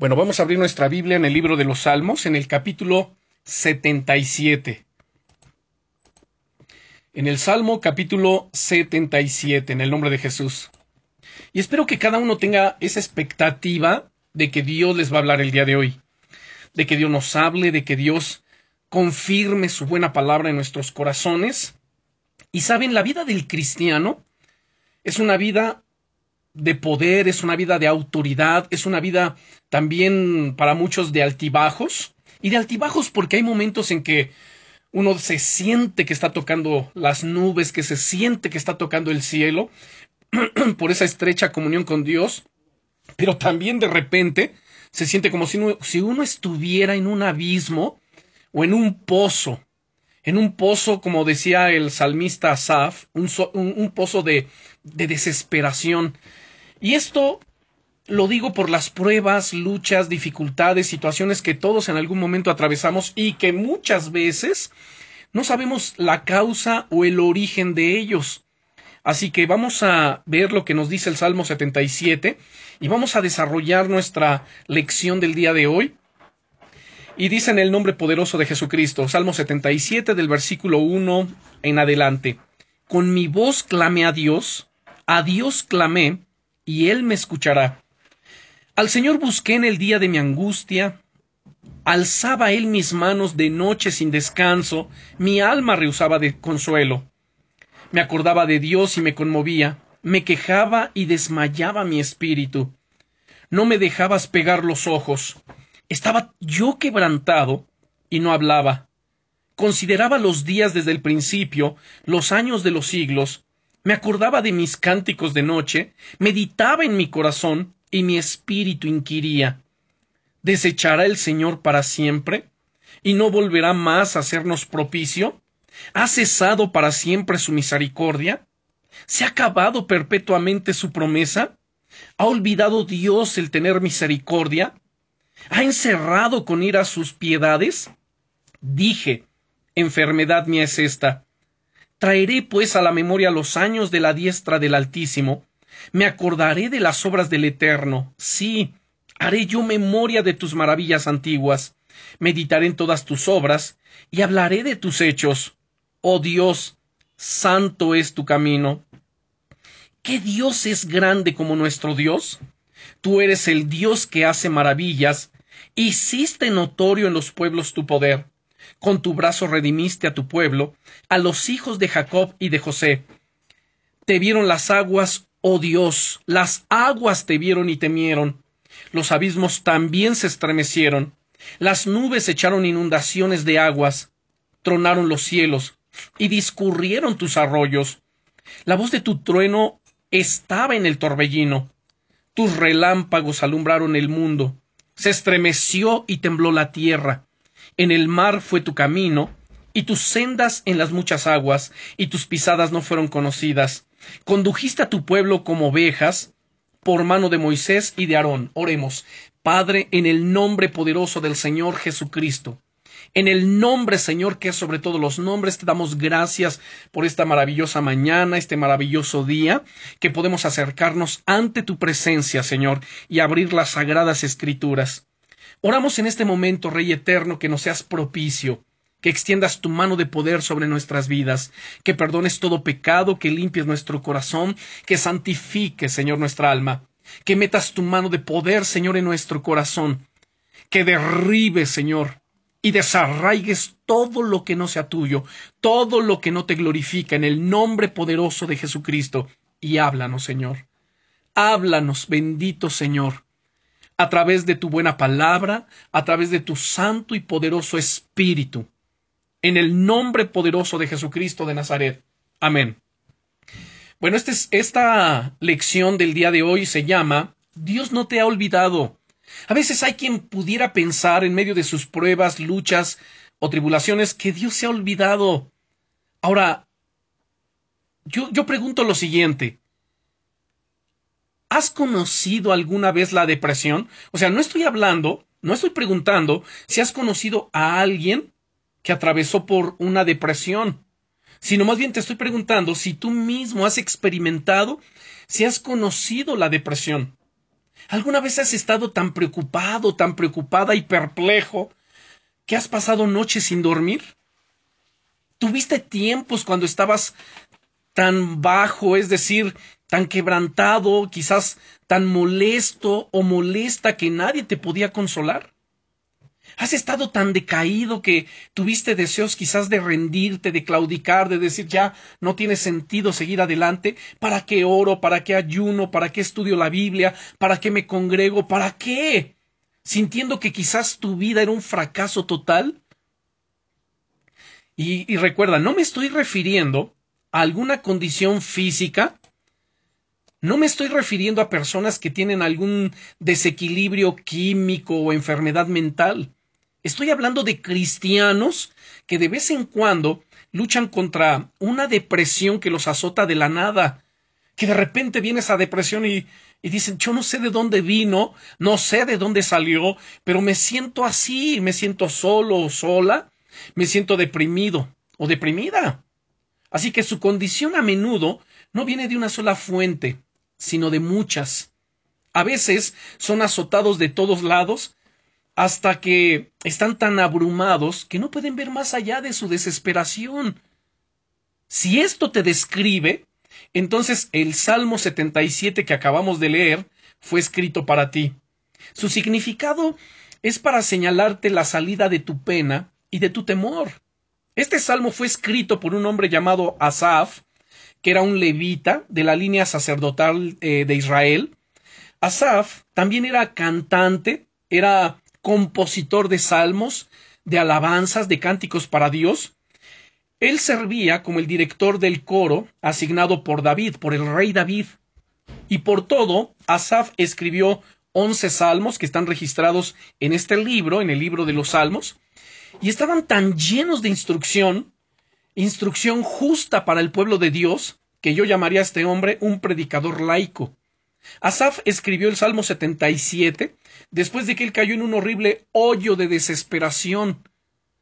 Bueno, vamos a abrir nuestra Biblia en el libro de los Salmos, en el capítulo 77. En el Salmo capítulo 77, en el nombre de Jesús. Y espero que cada uno tenga esa expectativa de que Dios les va a hablar el día de hoy, de que Dios nos hable, de que Dios confirme su buena palabra en nuestros corazones. Y saben, la vida del cristiano es una vida de poder, es una vida de autoridad, es una vida también para muchos de altibajos. Y de altibajos porque hay momentos en que uno se siente que está tocando las nubes, que se siente que está tocando el cielo por esa estrecha comunión con Dios, pero también de repente se siente como si uno, si uno estuviera en un abismo o en un pozo, en un pozo, como decía el salmista Asaf, un, un pozo de, de desesperación, y esto lo digo por las pruebas, luchas, dificultades, situaciones que todos en algún momento atravesamos y que muchas veces no sabemos la causa o el origen de ellos. Así que vamos a ver lo que nos dice el Salmo 77 y vamos a desarrollar nuestra lección del día de hoy. Y dice en el nombre poderoso de Jesucristo, Salmo 77 del versículo 1 en adelante, Con mi voz clamé a Dios, a Dios clamé, y él me escuchará. Al Señor busqué en el día de mi angustia, alzaba él mis manos de noche sin descanso, mi alma rehusaba de consuelo. Me acordaba de Dios y me conmovía, me quejaba y desmayaba mi espíritu. No me dejabas pegar los ojos. Estaba yo quebrantado y no hablaba. Consideraba los días desde el principio, los años de los siglos, me acordaba de mis cánticos de noche, meditaba en mi corazón, y mi espíritu inquiría ¿Desechará el Señor para siempre? ¿Y no volverá más a hacernos propicio? ¿Ha cesado para siempre su misericordia? ¿Se ha acabado perpetuamente su promesa? ¿Ha olvidado Dios el tener misericordia? ¿Ha encerrado con ira sus piedades? Dije, enfermedad mía es esta, Traeré pues a la memoria los años de la diestra del Altísimo, me acordaré de las obras del Eterno, sí, haré yo memoria de tus maravillas antiguas, meditaré en todas tus obras, y hablaré de tus hechos. Oh Dios, santo es tu camino. ¿Qué Dios es grande como nuestro Dios? Tú eres el Dios que hace maravillas, hiciste notorio en los pueblos tu poder con tu brazo redimiste a tu pueblo, a los hijos de Jacob y de José. Te vieron las aguas, oh Dios, las aguas te vieron y temieron. Los abismos también se estremecieron. Las nubes echaron inundaciones de aguas, tronaron los cielos y discurrieron tus arroyos. La voz de tu trueno estaba en el torbellino. Tus relámpagos alumbraron el mundo. Se estremeció y tembló la tierra. En el mar fue tu camino, y tus sendas en las muchas aguas, y tus pisadas no fueron conocidas. Condujiste a tu pueblo como ovejas, por mano de Moisés y de Aarón. Oremos. Padre, en el nombre poderoso del Señor Jesucristo. En el nombre, Señor, que es sobre todos los nombres, te damos gracias por esta maravillosa mañana, este maravilloso día, que podemos acercarnos ante tu presencia, Señor, y abrir las sagradas escrituras. Oramos en este momento, Rey Eterno, que nos seas propicio, que extiendas tu mano de poder sobre nuestras vidas, que perdones todo pecado, que limpies nuestro corazón, que santifiques, Señor, nuestra alma, que metas tu mano de poder, Señor, en nuestro corazón, que derribes, Señor, y desarraigues todo lo que no sea tuyo, todo lo que no te glorifica, en el nombre poderoso de Jesucristo, y háblanos, Señor. Háblanos, bendito Señor a través de tu buena palabra, a través de tu santo y poderoso Espíritu. En el nombre poderoso de Jesucristo de Nazaret. Amén. Bueno, este esta lección del día de hoy se llama Dios no te ha olvidado. A veces hay quien pudiera pensar en medio de sus pruebas, luchas o tribulaciones que Dios se ha olvidado. Ahora, yo, yo pregunto lo siguiente. ¿Has conocido alguna vez la depresión? O sea, no estoy hablando, no estoy preguntando si has conocido a alguien que atravesó por una depresión, sino más bien te estoy preguntando si tú mismo has experimentado, si has conocido la depresión. ¿Alguna vez has estado tan preocupado, tan preocupada y perplejo que has pasado noches sin dormir? ¿Tuviste tiempos cuando estabas tan bajo, es decir, tan quebrantado, quizás tan molesto o molesta que nadie te podía consolar? ¿Has estado tan decaído que tuviste deseos quizás de rendirte, de claudicar, de decir ya no tiene sentido seguir adelante? ¿Para qué oro? ¿Para qué ayuno? ¿Para qué estudio la Biblia? ¿Para qué me congrego? ¿Para qué? Sintiendo que quizás tu vida era un fracaso total. Y, y recuerda, no me estoy refiriendo a alguna condición física, no me estoy refiriendo a personas que tienen algún desequilibrio químico o enfermedad mental. Estoy hablando de cristianos que de vez en cuando luchan contra una depresión que los azota de la nada, que de repente viene esa depresión y, y dicen, yo no sé de dónde vino, no sé de dónde salió, pero me siento así, me siento solo o sola, me siento deprimido o deprimida. Así que su condición a menudo no viene de una sola fuente, sino de muchas. A veces son azotados de todos lados hasta que están tan abrumados que no pueden ver más allá de su desesperación. Si esto te describe, entonces el Salmo 77 que acabamos de leer fue escrito para ti. Su significado es para señalarte la salida de tu pena y de tu temor. Este salmo fue escrito por un hombre llamado Asaf, que era un levita de la línea sacerdotal eh, de Israel. Asaf también era cantante, era compositor de salmos, de alabanzas, de cánticos para Dios. Él servía como el director del coro asignado por David, por el rey David. Y por todo, Asaf escribió once salmos que están registrados en este libro, en el libro de los salmos, y estaban tan llenos de instrucción, instrucción justa para el pueblo de Dios, que yo llamaría a este hombre un predicador laico. Asaf escribió el Salmo 77 después de que él cayó en un horrible hoyo de desesperación.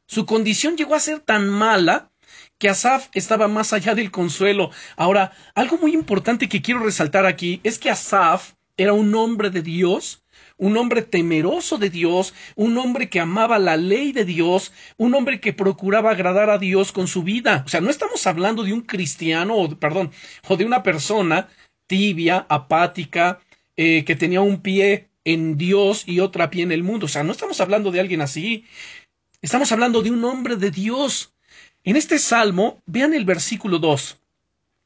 Su condición llegó a ser tan mala que Asaf estaba más allá del consuelo. Ahora, algo muy importante que quiero resaltar aquí es que Asaf era un hombre de Dios, un hombre temeroso de Dios, un hombre que amaba la ley de Dios, un hombre que procuraba agradar a Dios con su vida. O sea, no estamos hablando de un cristiano, o, perdón, o de una persona tibia, apática, eh, que tenía un pie en Dios y otra pie en el mundo. O sea, no estamos hablando de alguien así. Estamos hablando de un hombre de Dios. En este salmo, vean el versículo 2.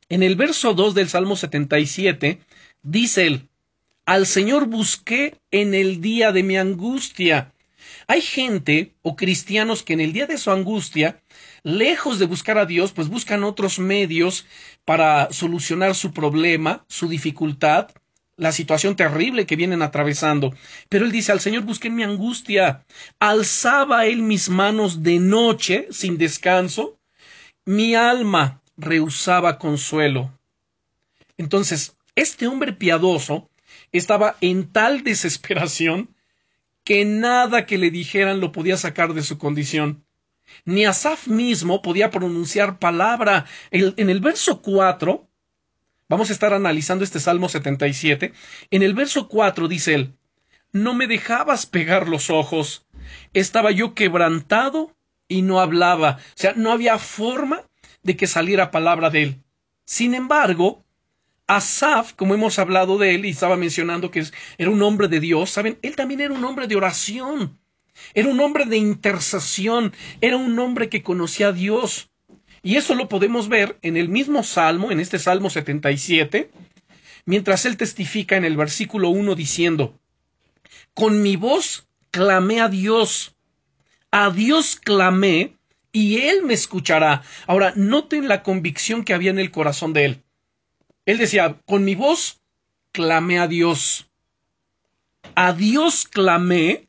En el verso 2 del Salmo 77, dice él, Al Señor busqué en el día de mi angustia. Hay gente o cristianos que en el día de su angustia, lejos de buscar a Dios, pues buscan otros medios para solucionar su problema, su dificultad, la situación terrible que vienen atravesando. Pero él dice, al Señor busqué en mi angustia. Alzaba él mis manos de noche, sin descanso. Mi alma rehusaba consuelo. Entonces, este hombre piadoso estaba en tal desesperación que nada que le dijeran lo podía sacar de su condición. Ni Asaf mismo podía pronunciar palabra. en el verso 4, vamos a estar analizando este Salmo 77. En el verso 4 dice él, No me dejabas pegar los ojos. Estaba yo quebrantado y no hablaba. O sea, no había forma de que saliera palabra de él. Sin embargo, Asaf, como hemos hablado de él y estaba mencionando que era un hombre de Dios, ¿saben? Él también era un hombre de oración. Era un hombre de intercesión, era un hombre que conocía a Dios. Y eso lo podemos ver en el mismo Salmo, en este Salmo 77, mientras él testifica en el versículo 1 diciendo, Con mi voz clamé a Dios, a Dios clamé y Él me escuchará. Ahora, noten la convicción que había en el corazón de Él. Él decía, con mi voz clamé a Dios. A Dios clamé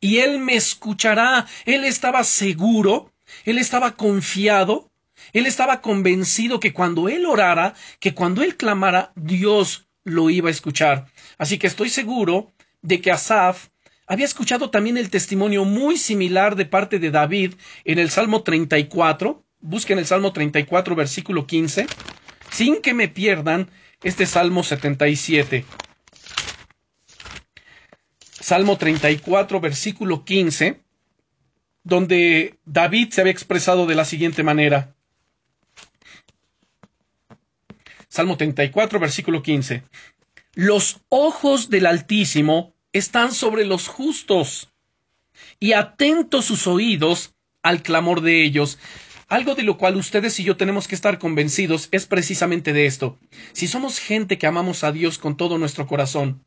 y Él me escuchará. Él estaba seguro, Él estaba confiado, Él estaba convencido que cuando Él orara, que cuando Él clamara, Dios lo iba a escuchar. Así que estoy seguro de que Asaf había escuchado también el testimonio muy similar de parte de David en el Salmo 34. Busquen el Salmo 34, versículo 15. Sin que me pierdan este Salmo 77. Salmo 34, versículo 15, donde David se había expresado de la siguiente manera. Salmo 34, versículo 15. Los ojos del Altísimo están sobre los justos y atentos sus oídos al clamor de ellos. Algo de lo cual ustedes y yo tenemos que estar convencidos es precisamente de esto. Si somos gente que amamos a Dios con todo nuestro corazón,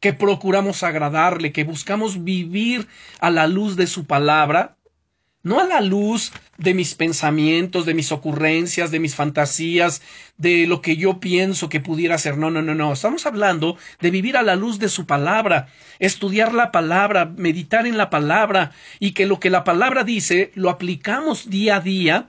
que procuramos agradarle, que buscamos vivir a la luz de su palabra, no a la luz de mis pensamientos, de mis ocurrencias, de mis fantasías, de lo que yo pienso que pudiera ser. No, no, no, no. Estamos hablando de vivir a la luz de su palabra, estudiar la palabra, meditar en la palabra y que lo que la palabra dice lo aplicamos día a día.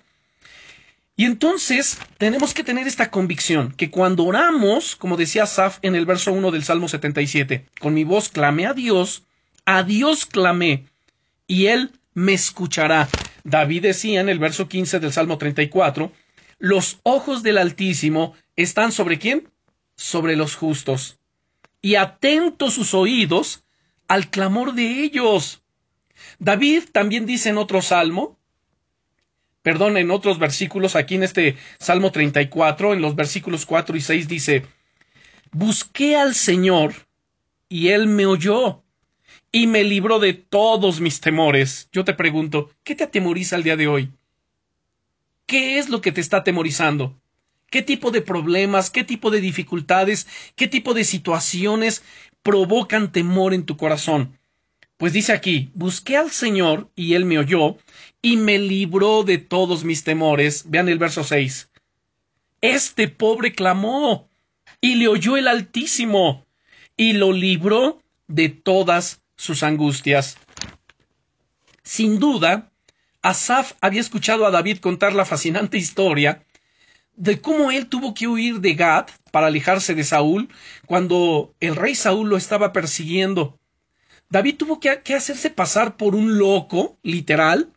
Y entonces tenemos que tener esta convicción que cuando oramos, como decía Saf en el verso 1 del Salmo 77, con mi voz clamé a Dios, a Dios clamé, y Él me escuchará. David decía en el verso 15 del Salmo 34, los ojos del Altísimo están sobre quién? Sobre los justos. Y atentos sus oídos al clamor de ellos. David también dice en otro salmo, perdón, en otros versículos, aquí en este Salmo 34, en los versículos 4 y 6 dice, Busqué al Señor y Él me oyó y me libró de todos mis temores. Yo te pregunto, ¿qué te atemoriza el día de hoy? ¿Qué es lo que te está atemorizando? ¿Qué tipo de problemas, qué tipo de dificultades, qué tipo de situaciones provocan temor en tu corazón? Pues dice aquí, busqué al Señor y Él me oyó y me libró de todos mis temores. Vean el verso 6. Este pobre clamó y le oyó el Altísimo y lo libró de todas sus angustias. Sin duda, Asaf había escuchado a David contar la fascinante historia de cómo él tuvo que huir de Gad para alejarse de Saúl cuando el rey Saúl lo estaba persiguiendo. David tuvo que, hacerse pasar por un loco, literal,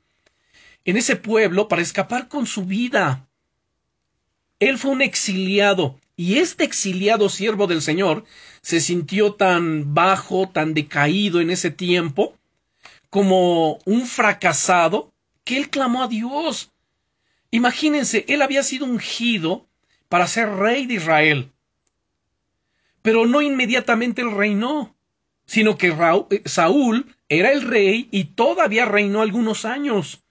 en ese pueblo para escapar con su vida. Él fue un exiliado, y este exiliado siervo del Señor se sintió tan bajo, tan decaído en ese tiempo, como un fracasado, que él clamó a Dios. Imagínense, él había sido ungido para ser rey de Israel. Pero no inmediatamente él reinó, sino que eh, Saúl era el rey y todavía reinó algunos años.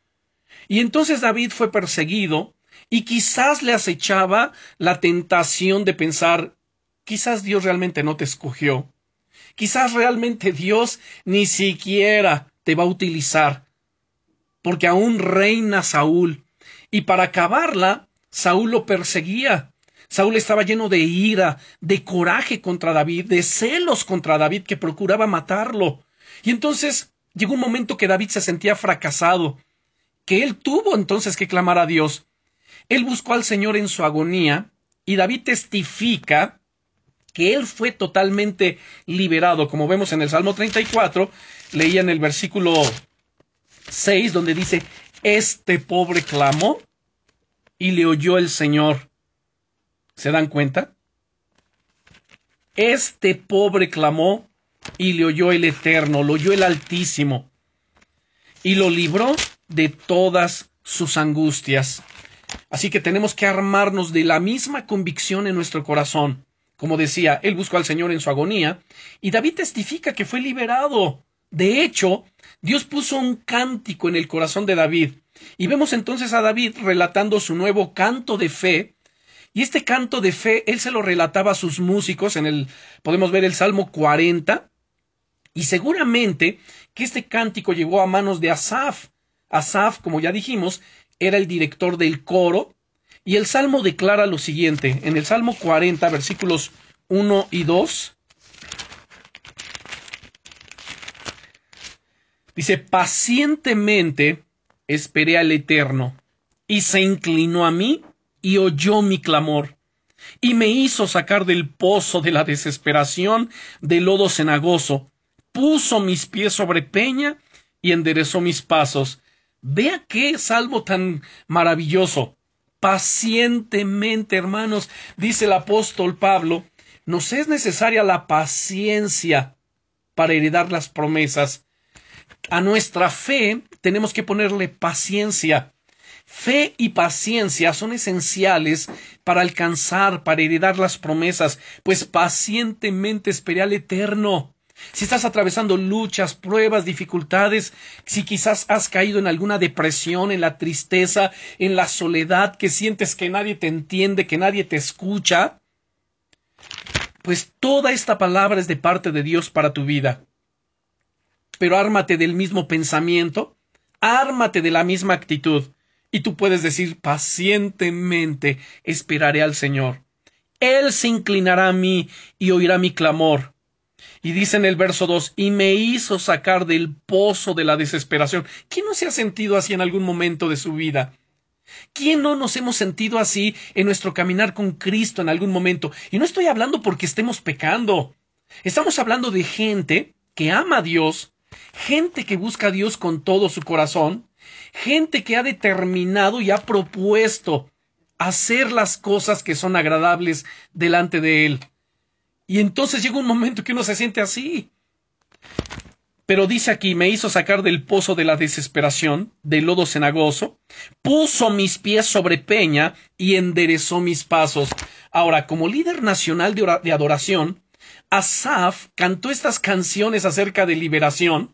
Y entonces David fue perseguido y quizás le acechaba la tentación de pensar Quizás Dios realmente no te escogió. Quizás realmente Dios ni siquiera te va a utilizar. Porque aún reina Saúl. Y para acabarla, Saúl lo perseguía. Saúl estaba lleno de ira, de coraje contra David, de celos contra David que procuraba matarlo. Y entonces llegó un momento que David se sentía fracasado, que él tuvo entonces que clamar a Dios. Él buscó al Señor en su agonía, y David testifica que él fue totalmente liberado, como vemos en el Salmo 34, leía en el versículo 6, donde dice, este pobre clamó y le oyó el Señor. ¿Se dan cuenta? Este pobre clamó y le oyó el Eterno, lo oyó el Altísimo, y lo libró de todas sus angustias. Así que tenemos que armarnos de la misma convicción en nuestro corazón. Como decía, él buscó al Señor en su agonía, y David testifica que fue liberado. De hecho, Dios puso un cántico en el corazón de David, y vemos entonces a David relatando su nuevo canto de fe, y este canto de fe él se lo relataba a sus músicos en el podemos ver el Salmo 40, y seguramente que este cántico llegó a manos de Asaf. Asaf, como ya dijimos, era el director del coro y el Salmo declara lo siguiente, en el Salmo 40, versículos 1 y 2, dice, pacientemente esperé al Eterno, y se inclinó a mí y oyó mi clamor, y me hizo sacar del pozo de la desesperación del lodo cenagoso, puso mis pies sobre peña y enderezó mis pasos. Vea qué salmo tan maravilloso pacientemente, hermanos, dice el apóstol Pablo, nos es necesaria la paciencia para heredar las promesas. A nuestra fe tenemos que ponerle paciencia. Fe y paciencia son esenciales para alcanzar, para heredar las promesas, pues pacientemente esperé al Eterno. Si estás atravesando luchas, pruebas, dificultades, si quizás has caído en alguna depresión, en la tristeza, en la soledad, que sientes que nadie te entiende, que nadie te escucha, pues toda esta palabra es de parte de Dios para tu vida. Pero ármate del mismo pensamiento, ármate de la misma actitud. Y tú puedes decir pacientemente esperaré al Señor. Él se inclinará a mí y oirá mi clamor. Y dice en el verso 2, y me hizo sacar del pozo de la desesperación. ¿Quién no se ha sentido así en algún momento de su vida? ¿Quién no nos hemos sentido así en nuestro caminar con Cristo en algún momento? Y no estoy hablando porque estemos pecando. Estamos hablando de gente que ama a Dios, gente que busca a Dios con todo su corazón, gente que ha determinado y ha propuesto hacer las cosas que son agradables delante de Él. Y entonces llega un momento que uno se siente así. Pero dice aquí, me hizo sacar del pozo de la desesperación, del lodo cenagoso, puso mis pies sobre peña y enderezó mis pasos. Ahora, como líder nacional de, adoración, Asaf cantó estas canciones acerca de liberación,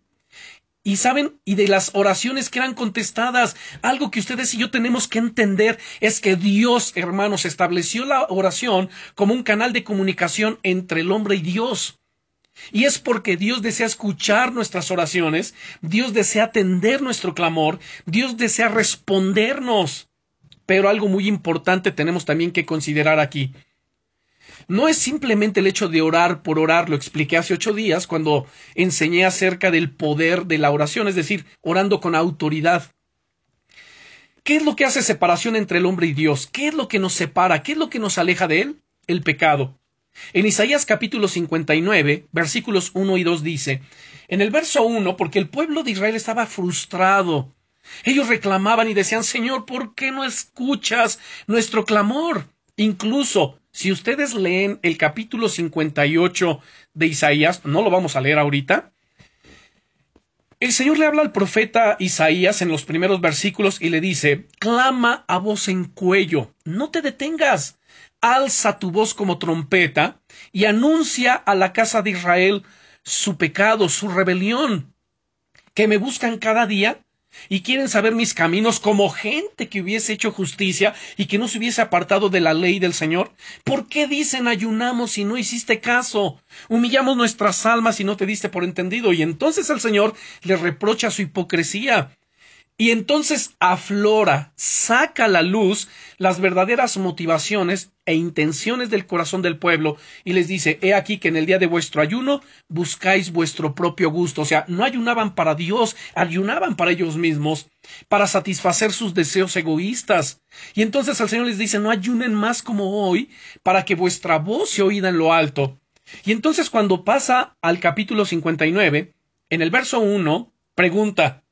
y saben, y de las oraciones que eran contestadas, algo que ustedes y yo tenemos que entender es que Dios, hermanos, estableció la oración como un canal de comunicación entre el hombre y Dios. Y es porque Dios desea escuchar nuestras oraciones, Dios desea atender nuestro clamor, Dios desea respondernos. Pero algo muy importante tenemos también que considerar aquí no es simplemente el hecho de orar por orar, lo expliqué hace ocho días cuando enseñé acerca del poder de la oración, es decir, orando con autoridad. ¿Qué es lo que hace separación entre el hombre y Dios? ¿Qué es lo que nos separa? ¿Qué es lo que nos aleja de él? El pecado. En Isaías capítulo 59, versículos 1 y 2 dice, en el verso 1, porque el pueblo de Israel estaba frustrado, ellos reclamaban y decían, Señor, ¿por qué no escuchas nuestro clamor? Incluso si ustedes leen el capítulo 58 de Isaías, no lo vamos a leer ahorita, el Señor le habla al profeta Isaías en los primeros versículos y le dice, clama a voz en cuello, no te detengas, alza tu voz como trompeta y anuncia a la casa de Israel su pecado, su rebelión, que me buscan cada día y quieren saber mis caminos como gente que hubiese hecho justicia y que no se hubiese apartado de la ley del Señor? ¿Por qué dicen ayunamos y no hiciste caso? Humillamos nuestras almas y no te diste por entendido. Y entonces el Señor le reprocha su hipocresía. Y entonces aflora, saca a la luz las verdaderas motivaciones e intenciones del corazón del pueblo y les dice, he aquí que en el día de vuestro ayuno buscáis vuestro propio gusto. O sea, no ayunaban para Dios, ayunaban para ellos mismos, para satisfacer sus deseos egoístas. Y entonces el Señor les dice, no ayunen más como hoy, para que vuestra voz se oída en lo alto. Y entonces cuando pasa al capítulo 59, en el verso 1, pregunta,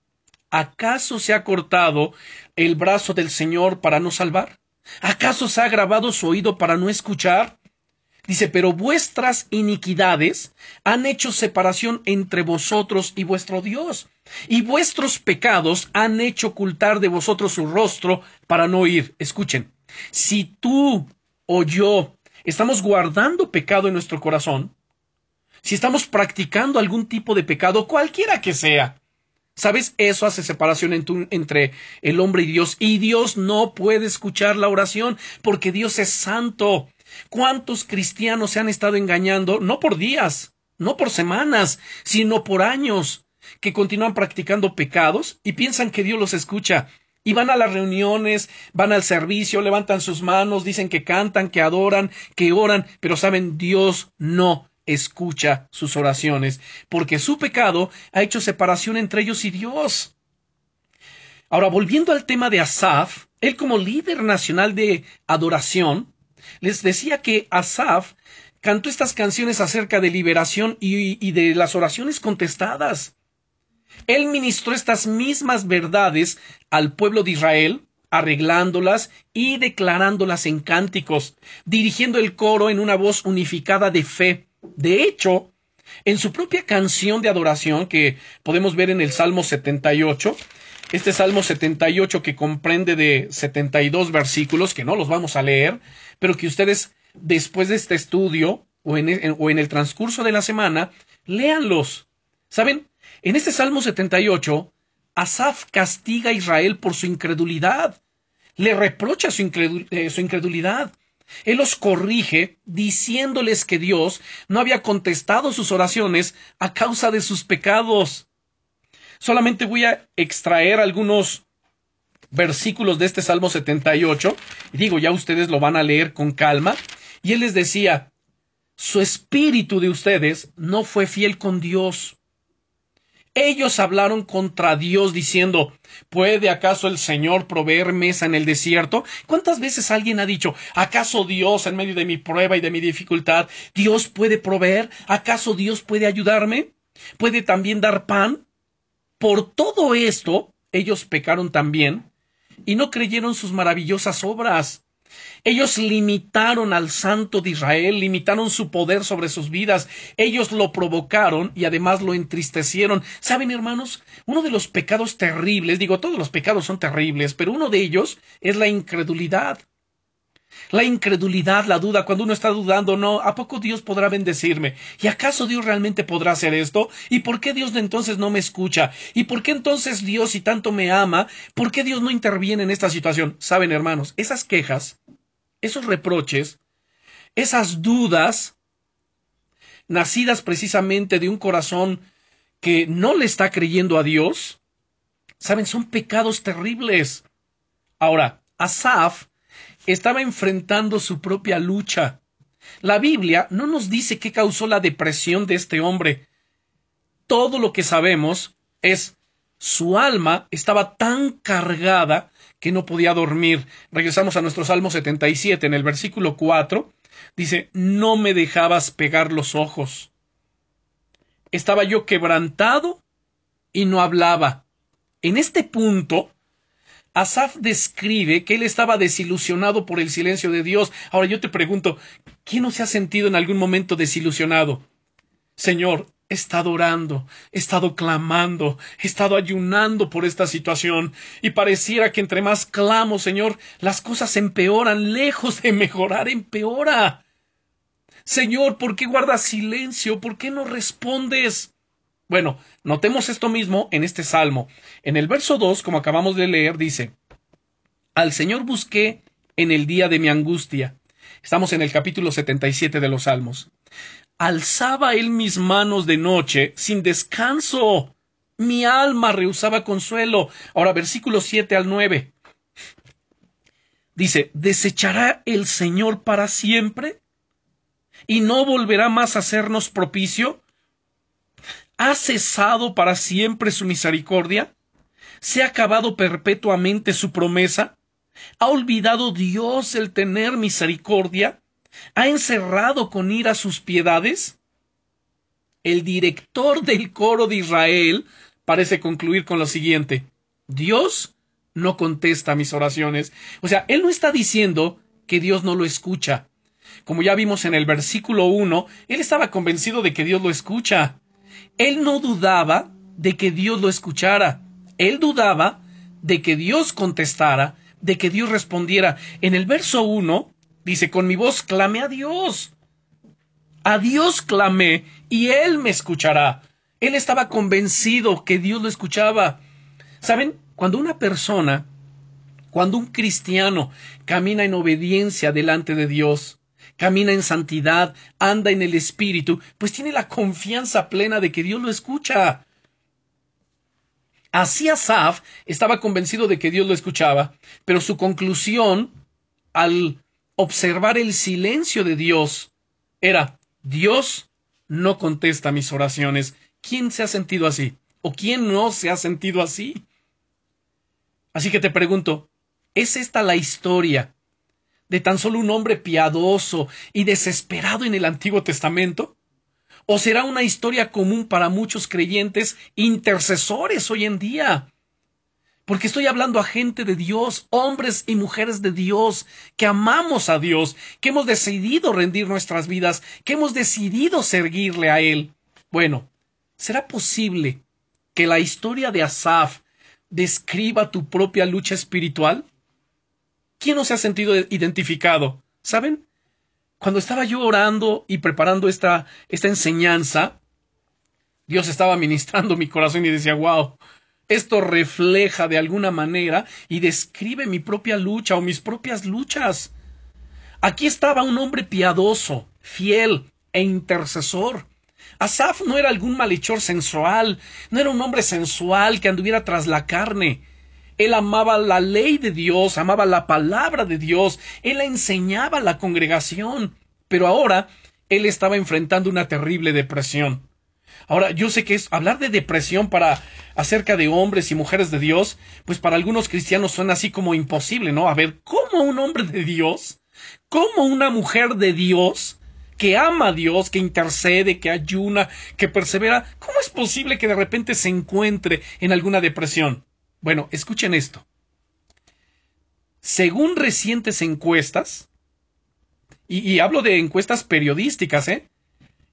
¿Acaso se ha cortado el brazo del Señor para no salvar? ¿Acaso se ha grabado su oído para no escuchar? Dice, pero vuestras iniquidades han hecho separación entre vosotros y vuestro Dios, y vuestros pecados han hecho ocultar de vosotros su rostro para no oír. Escuchen, si tú o yo estamos guardando pecado en nuestro corazón, si estamos practicando algún tipo de pecado, cualquiera que sea, ¿Sabes? Eso hace separación entre el hombre y Dios. Y Dios no puede escuchar la oración porque Dios es santo. ¿Cuántos cristianos se han estado engañando? No por días, no por semanas, sino por años, que continúan practicando pecados y piensan que Dios los escucha. Y van a las reuniones, van al servicio, levantan sus manos, dicen que cantan, que adoran, que oran, pero saben, Dios no escucha sus oraciones, porque su pecado ha hecho separación entre ellos y Dios. Ahora, volviendo al tema de Asaf, él como líder nacional de adoración, les decía que Asaf cantó estas canciones acerca de liberación y, de las oraciones contestadas. Él ministró estas mismas verdades al pueblo de Israel, arreglándolas y declarándolas en cánticos, dirigiendo el coro en una voz unificada de fe, de hecho, En su propia canción de adoración que podemos ver en el Salmo 78, este Salmo 78 que comprende de 72 versículos, que no los vamos a leer, pero que ustedes después de este estudio o en, en el transcurso de la semana, léanlos. ¿Saben? En este Salmo 78, Asaf castiga a Israel por su incredulidad. Le reprocha su, eh, su incredulidad. Él los corrige diciéndoles que Dios no había contestado sus oraciones a causa de sus pecados. Solamente voy a extraer algunos versículos de este Salmo 78. Y digo, ya ustedes lo van a leer con calma. Y él les decía, su espíritu de ustedes no fue fiel con Dios. Ellos hablaron contra Dios diciendo, ¿puede acaso el Señor proveer mesa en el desierto? ¿Cuántas veces alguien ha dicho, ¿acaso Dios en medio de mi prueba y de mi dificultad, Dios puede proveer? ¿Acaso Dios puede ayudarme? ¿Puede también dar pan? Por todo esto, ellos pecaron también y no creyeron sus maravillosas obras. Ellos limitaron al Santo de Israel, limitaron su poder sobre sus vidas. Ellos lo provocaron y además lo entristecieron. ¿Saben, hermanos? Uno de los pecados terribles, digo, todos los pecados son terribles, pero uno de ellos es la incredulidad. La incredulidad, la duda, cuando uno está dudando, no, ¿a poco Dios podrá bendecirme? ¿Y acaso Dios realmente podrá hacer esto? ¿Y por qué Dios de entonces no me escucha? ¿Y por qué entonces Dios, si tanto me ama, por qué Dios no interviene en esta situación? Saben, hermanos, esas quejas esos reproches, esas dudas, nacidas precisamente de un corazón que no le está creyendo a Dios, saben, son pecados terribles. Ahora, Asaf estaba enfrentando su propia lucha. La Biblia no nos dice qué causó la depresión de este hombre. Todo lo que sabemos es su alma estaba tan cargada que no podía dormir. Regresamos a nuestro Salmo 77, en el versículo 4, dice, no me dejabas pegar los ojos. Estaba yo quebrantado y no hablaba. En este punto, Asaf describe que él estaba desilusionado por el silencio de Dios. Ahora yo te pregunto, ¿quién no se ha sentido en algún momento desilusionado? Señor, he estado orando, he estado clamando, he estado ayunando por esta situación, y pareciera que entre más clamo, Señor, las cosas empeoran, lejos de mejorar, empeora. Señor, ¿por qué guardas silencio? ¿Por qué no respondes? Bueno, notemos esto mismo en este salmo. En el verso 2, como acabamos de leer, dice, Al Señor busqué en el día de mi angustia. Estamos en el capítulo 77 de los salmos alzaba él mis manos de noche sin descanso. Mi alma rehusaba consuelo. Ahora, versículo 7 al 9. Dice, ¿desechará el Señor para siempre? ¿Y no volverá más a hacernos propicio? ¿Ha cesado para siempre su misericordia? ¿Se ha acabado perpetuamente su promesa? ¿Ha olvidado Dios el tener misericordia? ¿Ha encerrado con ira sus piedades? El director del coro de Israel parece concluir con lo siguiente. Dios no contesta mis oraciones. O sea, él no está diciendo que Dios no lo escucha. Como ya vimos en el versículo 1, él estaba convencido de que Dios lo escucha. Él no dudaba de que Dios lo escuchara. Él dudaba de que Dios contestara, de que Dios respondiera. En el verso 1, Dice, con mi voz clame a Dios. A Dios clamé y Él me escuchará. Él estaba convencido que Dios lo escuchaba. ¿Saben? Cuando una persona, cuando un cristiano camina en obediencia delante de Dios, camina en santidad, anda en el Espíritu, pues tiene la confianza plena de que Dios lo escucha. Así Asaf estaba convencido de que Dios lo escuchaba, pero su conclusión al observar el silencio de Dios era Dios no contesta mis oraciones. ¿Quién se ha sentido así? ¿O quién no se ha sentido así? Así que te pregunto, ¿es esta la historia de tan solo un hombre piadoso y desesperado en el Antiguo Testamento? ¿O será una historia común para muchos creyentes intercesores hoy en día? Porque estoy hablando a gente de Dios, hombres y mujeres de Dios, que amamos a Dios, que hemos decidido rendir nuestras vidas, que hemos decidido seguirle a Él. Bueno, ¿será posible que la historia de Asaf describa tu propia lucha espiritual? ¿Quién no se ha sentido identificado? ¿Saben? Cuando estaba yo orando y preparando esta, esta enseñanza, Dios estaba ministrando mi corazón y decía, wow, esto refleja de alguna manera y describe mi propia lucha o mis propias luchas. Aquí estaba un hombre piadoso, fiel e intercesor. Asaf no era algún malhechor sensual, no era un hombre sensual que anduviera tras la carne. Él amaba la ley de Dios, amaba la palabra de Dios, él la enseñaba a la congregación, pero ahora él estaba enfrentando una terrible depresión. Ahora, yo sé que es hablar de depresión para acerca de hombres y mujeres de Dios, pues para algunos cristianos suena así como imposible, ¿no? A ver, ¿cómo un hombre de Dios, cómo una mujer de Dios que ama a Dios, que intercede, que ayuna, que persevera, ¿cómo es posible que de repente se encuentre en alguna depresión? Bueno, escuchen esto. Según recientes encuestas, y, hablo de encuestas periodísticas, ¿eh?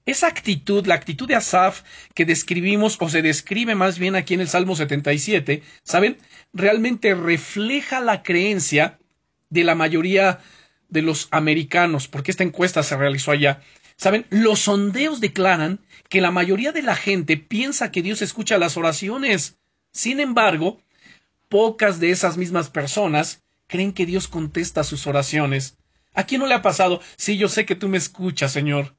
Esa actitud, la actitud de Asaf que describimos o se describe más bien aquí en el Salmo 77, ¿saben? Realmente refleja la creencia de la mayoría de los americanos, porque esta encuesta se realizó allá. ¿Saben? Los sondeos declaran que la mayoría de la gente piensa que Dios escucha las oraciones. Sin embargo, pocas de esas mismas personas creen que Dios contesta sus oraciones. ¿A quién no le ha pasado? Sí, yo sé que tú me escuchas, Señor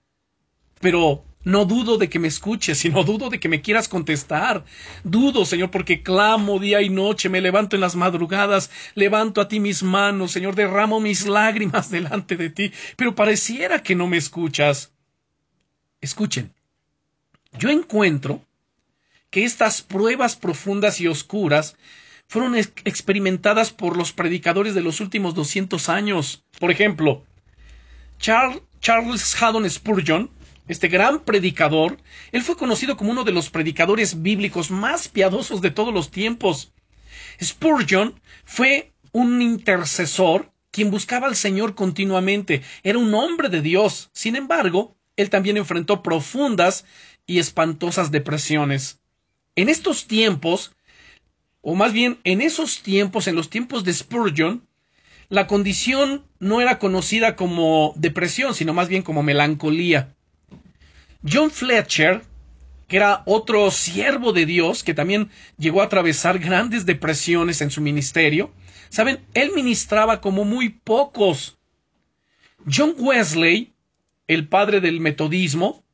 pero no dudo de que me escuches, sino dudo de que me quieras contestar. Dudo, Señor, porque clamo día y noche, me levanto en las madrugadas, levanto a ti mis manos, Señor, derramo mis lágrimas delante de ti, pero pareciera que no me escuchas. Escuchen, yo encuentro que estas pruebas profundas y oscuras fueron experimentadas por los predicadores de los últimos 200 años. Por ejemplo, Charles Haddon Spurgeon este gran predicador, él fue conocido como uno de los predicadores bíblicos más piadosos de todos los tiempos. Spurgeon fue un intercesor quien buscaba al Señor continuamente, era un hombre de Dios. Sin embargo, él también enfrentó profundas y espantosas depresiones. En estos tiempos, o más bien en esos tiempos, en los tiempos de Spurgeon, la condición no era conocida como depresión, sino más bien como melancolía. John Fletcher, que era otro siervo de Dios que también llegó a atravesar grandes depresiones en su ministerio, saben, él ministraba como muy pocos. John Wesley, el padre del metodismo,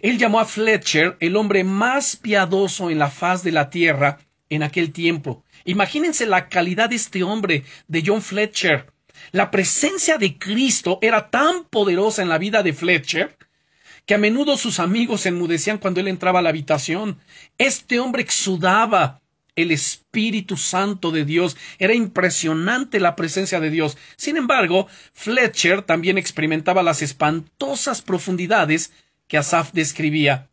él llamó a Fletcher el hombre más piadoso en la faz de la tierra en aquel tiempo. Imagínense la calidad de este hombre, de John Fletcher. La presencia de Cristo era tan poderosa en la vida de Fletcher que a menudo sus amigos enmudecían cuando él entraba a la habitación. Este hombre exudaba el Espíritu Santo de Dios. Era impresionante la presencia de Dios. Sin embargo, Fletcher también experimentaba las espantosas profundidades que Asaf describía.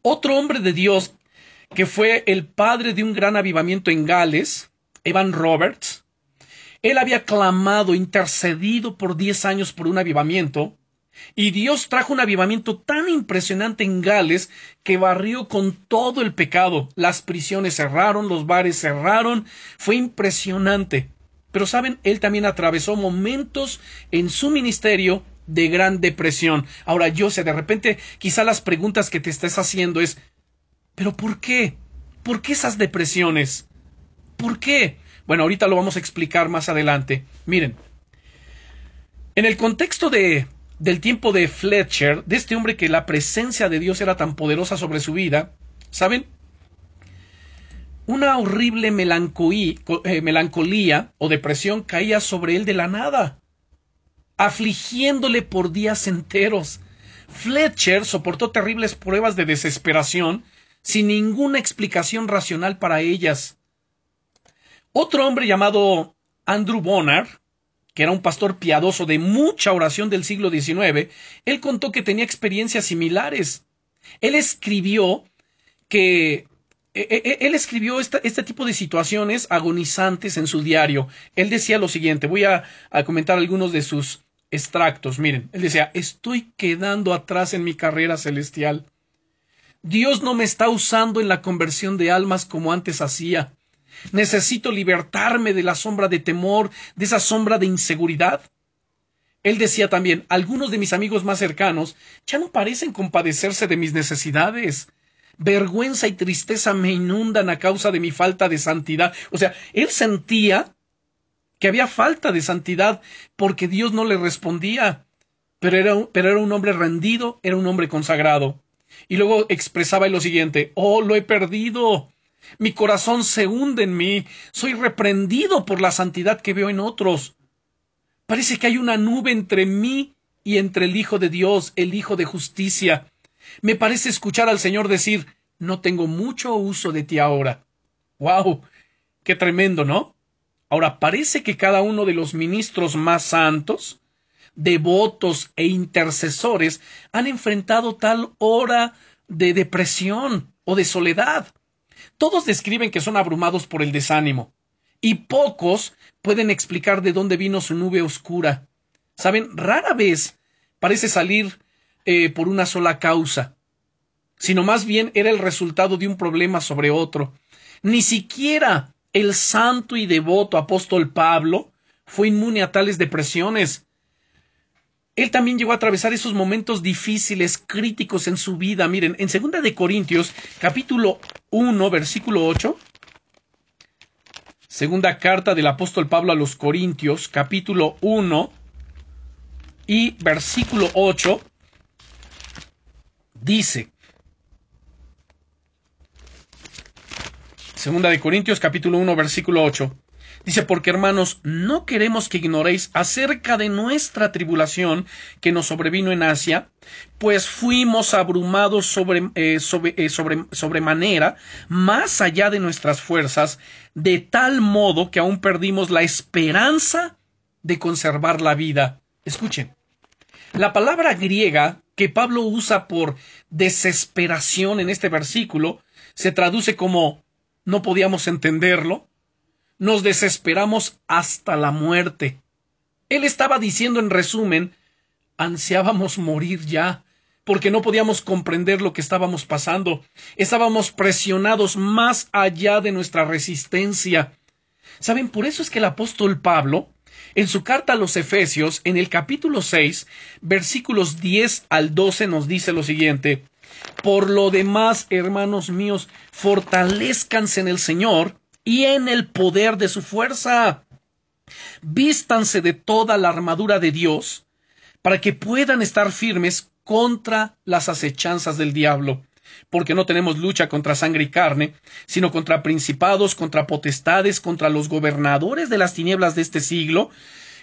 Otro hombre de Dios que fue el padre de un gran avivamiento en Gales, Evan Roberts, él había clamado, intercedido por diez años por un avivamiento, y Dios trajo un avivamiento tan impresionante en Gales que barrió con todo el pecado. Las prisiones cerraron, los bares cerraron. Fue impresionante. Pero saben, él también atravesó momentos en su ministerio de gran depresión. Ahora yo sé, de repente quizá las preguntas que te estés haciendo es, ¿pero por qué? ¿Por qué esas depresiones? ¿Por qué? Bueno, ahorita lo vamos a explicar más adelante. Miren, en el contexto de del tiempo de Fletcher, de este hombre que la presencia de Dios era tan poderosa sobre su vida, ¿saben? Una horrible eh, melancolía, o depresión caía sobre él de la nada, afligiéndole por días enteros. Fletcher soportó terribles pruebas de desesperación sin ninguna explicación racional para ellas. Otro hombre llamado Andrew Bonner que era un pastor piadoso de mucha oración del siglo XIX, él contó que tenía experiencias similares. Él escribió que e, e, e, él escribió este tipo de situaciones agonizantes en su diario. Él decía lo siguiente, voy a, a, comentar algunos de sus extractos. Miren, él decía, estoy quedando atrás en mi carrera celestial. Dios no me está usando en la conversión de almas como antes hacía. Necesito libertarme de la sombra de temor, de esa sombra de inseguridad. Él decía también, algunos de mis amigos más cercanos ya no parecen compadecerse de mis necesidades. Vergüenza y tristeza me inundan a causa de mi falta de santidad. O sea, él sentía que había falta de santidad porque Dios no le respondía. Pero era, pero era un hombre rendido, era un hombre consagrado. Y luego expresaba lo siguiente, oh, lo he perdido. Mi corazón se hunde en mí. Soy reprendido por la santidad que veo en otros. Parece que hay una nube entre mí y entre el Hijo de Dios, el Hijo de justicia. Me parece escuchar al Señor decir no tengo mucho uso de ti ahora. ¡Wow! ¡Qué tremendo, ¿no? Ahora parece que cada uno de los ministros más santos, devotos e intercesores han enfrentado tal hora de depresión o de soledad. Todos describen que son abrumados por el desánimo, y pocos pueden explicar de dónde vino su nube oscura. Saben, rara vez parece salir eh, por una sola causa, sino más bien era el resultado de un problema sobre otro. Ni siquiera el santo y devoto apóstol Pablo fue inmune a tales depresiones. Él también llegó a atravesar esos momentos difíciles, críticos en su vida. Miren, en segunda de Corintios, capítulo 1, versículo 8, segunda carta del apóstol Pablo a los Corintios, capítulo 1 y versículo 8, dice, Segunda de Corintios capítulo 1 versículo 8. Dice, porque hermanos, no queremos que ignoréis acerca de nuestra tribulación que nos sobrevino en Asia, pues fuimos abrumados sobre, eh, sobre, eh, sobre, sobremanera, más allá de nuestras fuerzas, de tal modo que aún perdimos la esperanza de conservar la vida. Escuchen, la palabra griega que Pablo usa por desesperación en este versículo se traduce como no podíamos entenderlo, nos desesperamos hasta la muerte. Él estaba diciendo en resumen, ansiábamos morir ya, porque no podíamos comprender lo que estábamos pasando. Estábamos presionados más allá de nuestra resistencia. Saben, por eso es que el apóstol Pablo, en su carta a los Efesios, en el capítulo 6, versículos 10 al 12, nos dice lo siguiente por lo demás, hermanos míos, fortalezcanse en el Señor y en el poder de su fuerza. Vístanse de toda la armadura de Dios para que puedan estar firmes contra las acechanzas del diablo, porque no tenemos lucha contra sangre y carne, sino contra principados, contra potestades, contra los gobernadores de las tinieblas de este siglo,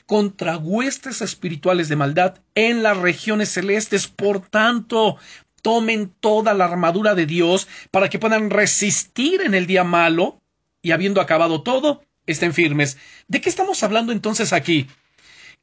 contra huestes espirituales de maldad en las regiones celestes. Por tanto, tomen toda la armadura de Dios para que puedan resistir en el día malo y habiendo acabado todo, estén firmes. ¿De qué estamos hablando entonces aquí?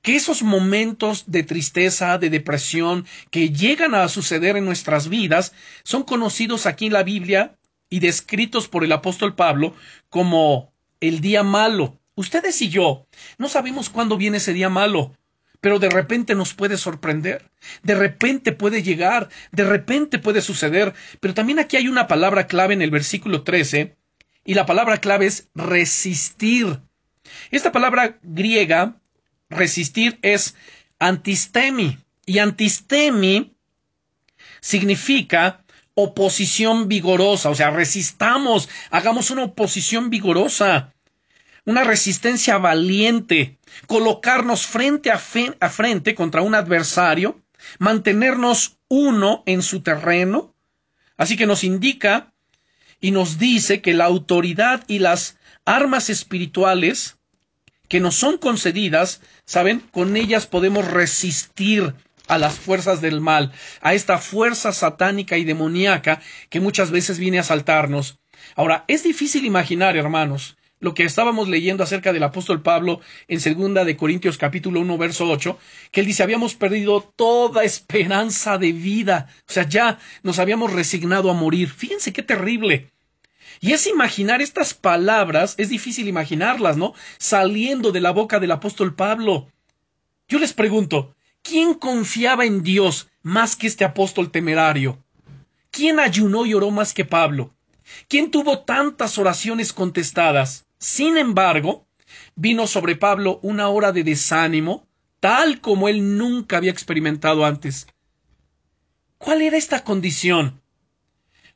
Que esos momentos de tristeza, de depresión que llegan a suceder en nuestras vidas son conocidos aquí en la Biblia y descritos por el apóstol Pablo como el día malo. Ustedes y yo no sabemos cuándo viene ese día malo pero de repente nos puede sorprender, de repente puede llegar, de repente puede suceder, pero también aquí hay una palabra clave en el versículo 13, y la palabra clave es resistir. Esta palabra griega, resistir, es antistemi, y antistemi significa oposición vigorosa, o sea, resistamos, hagamos una oposición vigorosa una resistencia valiente, colocarnos frente a, frente contra un adversario, mantenernos uno en su terreno. Así que nos indica y nos dice que la autoridad y las armas espirituales que nos son concedidas, ¿saben? Con ellas podemos resistir a las fuerzas del mal, a esta fuerza satánica y demoníaca que muchas veces viene a asaltarnos. Ahora, es difícil imaginar, hermanos, lo que estábamos leyendo acerca del apóstol Pablo en segunda de Corintios capítulo 1 verso 8, que él dice habíamos perdido toda esperanza de vida, o sea, ya nos habíamos resignado a morir. Fíjense qué terrible. Y es imaginar estas palabras, es difícil imaginarlas, ¿no? Saliendo de la boca del apóstol Pablo. Yo les pregunto, ¿quién confiaba en Dios más que este apóstol temerario? ¿Quién ayunó y oró más que Pablo? ¿Quién tuvo tantas oraciones contestadas? Sin embargo, vino sobre Pablo una hora de desánimo, tal como él nunca había experimentado antes. ¿Cuál era esta condición?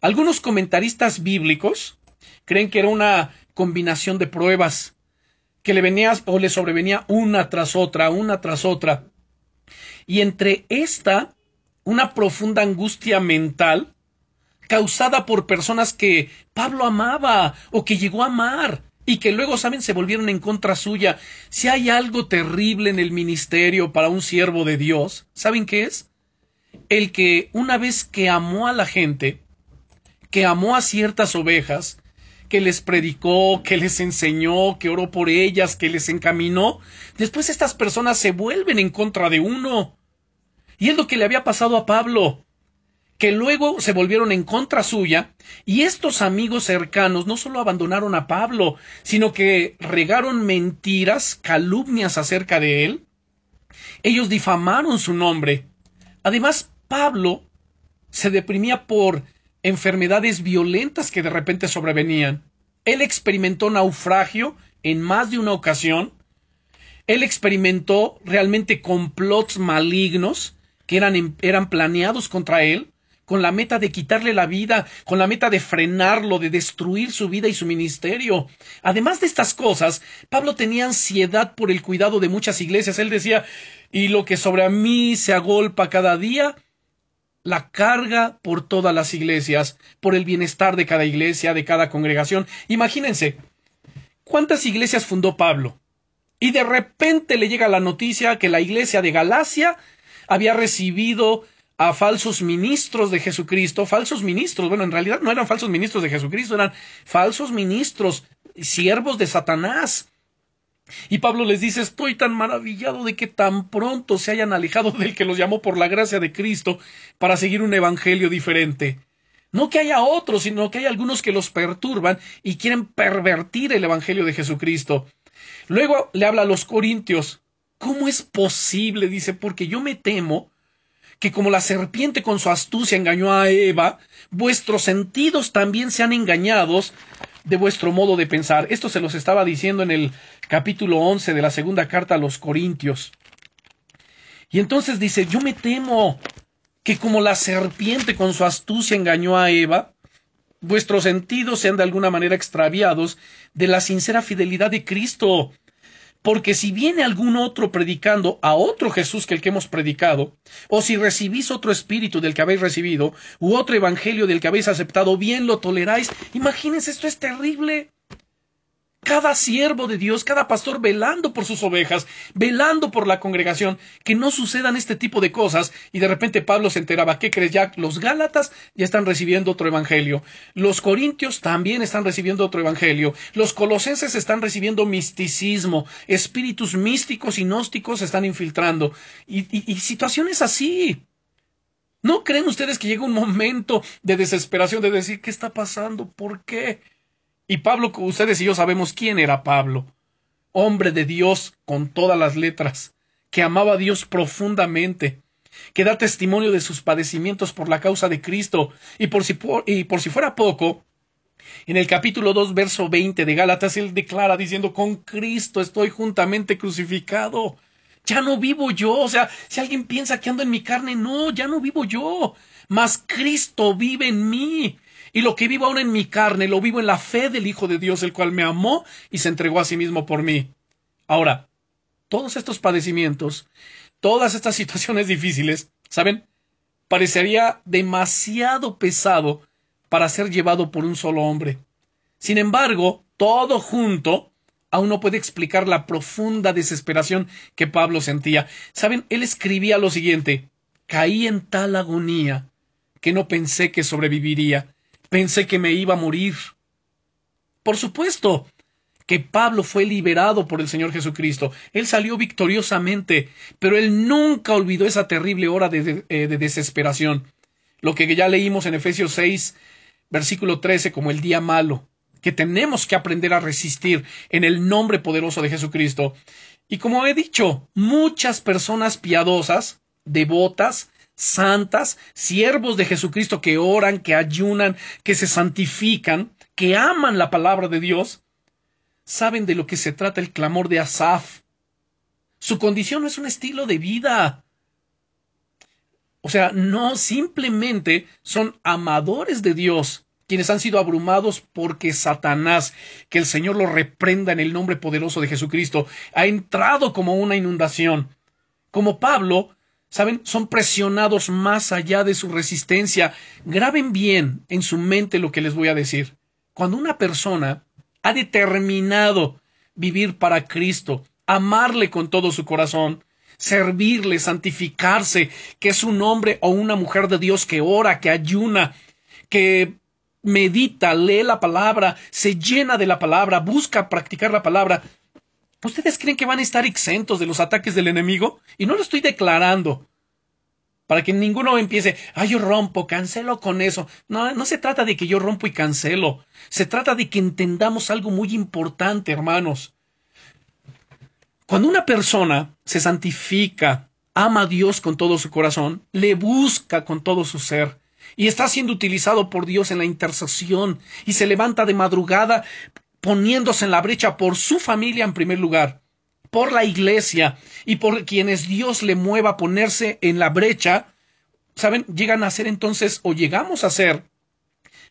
Algunos comentaristas bíblicos creen que era una combinación de pruebas que le venía o le sobrevenía una tras otra, una tras otra. Y entre esta, una profunda angustia mental causada por personas que Pablo amaba o que llegó a amar y que luego, saben, se volvieron en contra suya. Si hay algo terrible en el ministerio para un siervo de Dios, ¿saben qué es? El que una vez que amó a la gente, que amó a ciertas ovejas, que les predicó, que les enseñó, que oró por ellas, que les encaminó, después estas personas se vuelven en contra de uno. Y es lo que le había pasado a Pablo que luego se volvieron en contra suya, y estos amigos cercanos no solo abandonaron a Pablo, sino que regaron mentiras, calumnias acerca de él. Ellos difamaron su nombre. Además, Pablo se deprimía por enfermedades violentas que de repente sobrevenían. Él experimentó naufragio en más de una ocasión. Él experimentó realmente complots malignos que eran, eran planeados contra él con la meta de quitarle la vida, con la meta de frenarlo, de destruir su vida y su ministerio. Además de estas cosas, Pablo tenía ansiedad por el cuidado de muchas iglesias. Él decía, y lo que sobre a mí se agolpa cada día, la carga por todas las iglesias, por el bienestar de cada iglesia, de cada congregación. Imagínense, ¿cuántas iglesias fundó Pablo? Y de repente le llega la noticia que la iglesia de Galacia había recibido a falsos ministros de Jesucristo, falsos ministros, bueno, en realidad no eran falsos ministros de Jesucristo, eran falsos ministros, siervos de Satanás. Y Pablo les dice, estoy tan maravillado de que tan pronto se hayan alejado del que los llamó por la gracia de Cristo para seguir un evangelio diferente. No que haya otros, sino que hay algunos que los perturban y quieren pervertir el evangelio de Jesucristo. Luego le habla a los corintios. ¿Cómo es posible? Dice, porque yo me temo que como la serpiente con su astucia engañó a Eva, vuestros sentidos también sean engañados de vuestro modo de pensar. Esto se los estaba diciendo en el capítulo 11 de la segunda carta a los Corintios. Y entonces dice, yo me temo que como la serpiente con su astucia engañó a Eva, vuestros sentidos sean de alguna manera extraviados de la sincera fidelidad de Cristo. Porque si viene algún otro predicando a otro Jesús que el que hemos predicado, o si recibís otro espíritu del que habéis recibido, u otro evangelio del que habéis aceptado, bien lo toleráis, imagínense, esto es terrible cada siervo de Dios, cada pastor velando por sus ovejas, velando por la congregación, que no sucedan este tipo de cosas. Y de repente Pablo se enteraba, ¿qué crees ya? Los Gálatas ya están recibiendo otro evangelio. Los Corintios también están recibiendo otro evangelio. Los Colosenses están recibiendo misticismo. Espíritus místicos y gnósticos se están infiltrando. Y, y situaciones así. ¿No creen ustedes que llega un momento de desesperación de decir, ¿qué está pasando? ¿Por qué? Y Pablo, ustedes y yo sabemos quién era Pablo, hombre de Dios con todas las letras, que amaba a Dios profundamente, que da testimonio de sus padecimientos por la causa de Cristo, y por si, y por si fuera poco, en el capítulo 2, verso 20 de Gálatas, él declara diciendo, con Cristo estoy juntamente crucificado. Ya no vivo yo. O sea, si alguien piensa que ando en mi carne, no, ya no vivo yo. Mas Cristo vive en mí. Y lo que vivo ahora en mi carne, lo vivo en la fe del Hijo de Dios, el cual me amó y se entregó a sí mismo por mí. Ahora, todos estos padecimientos, todas estas situaciones difíciles, ¿saben? Parecería demasiado pesado para ser llevado por un solo hombre. Sin embargo, todo junto aún no puede explicar la profunda desesperación que Pablo sentía. ¿Saben? Él escribía lo siguiente Caí en tal agonía que no pensé que sobreviviría. Pensé que me iba a morir. Por supuesto que Pablo fue liberado por el Señor Jesucristo. Él salió victoriosamente, pero él nunca olvidó esa terrible hora de, eh, desesperación. Lo que ya leímos en Efesios 6, versículo 13, como el día malo, que tenemos que aprender a resistir en el nombre poderoso de Jesucristo. Y como he dicho, muchas personas piadosas, devotas, santas, siervos de Jesucristo que oran, que ayunan, que se santifican, que aman la palabra de Dios, saben de lo que se trata el clamor de Asaf. Su condición no es un estilo de vida. O sea, no simplemente son amadores de Dios, quienes han sido abrumados porque Satanás, que el Señor lo reprenda en el nombre poderoso de Jesucristo, ha entrado como una inundación. Como Pablo, saben, son presionados más allá de su resistencia. Graben bien en su mente lo que les voy a decir. Cuando una persona ha determinado vivir para Cristo, amarle con todo su corazón, servirle, santificarse, que es un hombre o una mujer de Dios que ora, que ayuna, que medita, lee la palabra, se llena de la palabra, busca practicar la palabra. ¿Ustedes creen que van a estar exentos de los ataques del enemigo? Y no lo estoy declarando. Para que ninguno empiece, ay, yo rompo, cancelo con eso. No, no se trata de que yo rompo y cancelo. Se trata de que entendamos algo muy importante, hermanos. Cuando una persona se santifica, ama a Dios con todo su corazón, le busca con todo su ser, y está siendo utilizado por Dios en la intercesión y se levanta de madrugada poniéndose en la brecha por su familia en primer lugar, por la iglesia y por quienes Dios le mueva a ponerse en la brecha, ¿saben? Llegan a ser entonces o llegamos a ser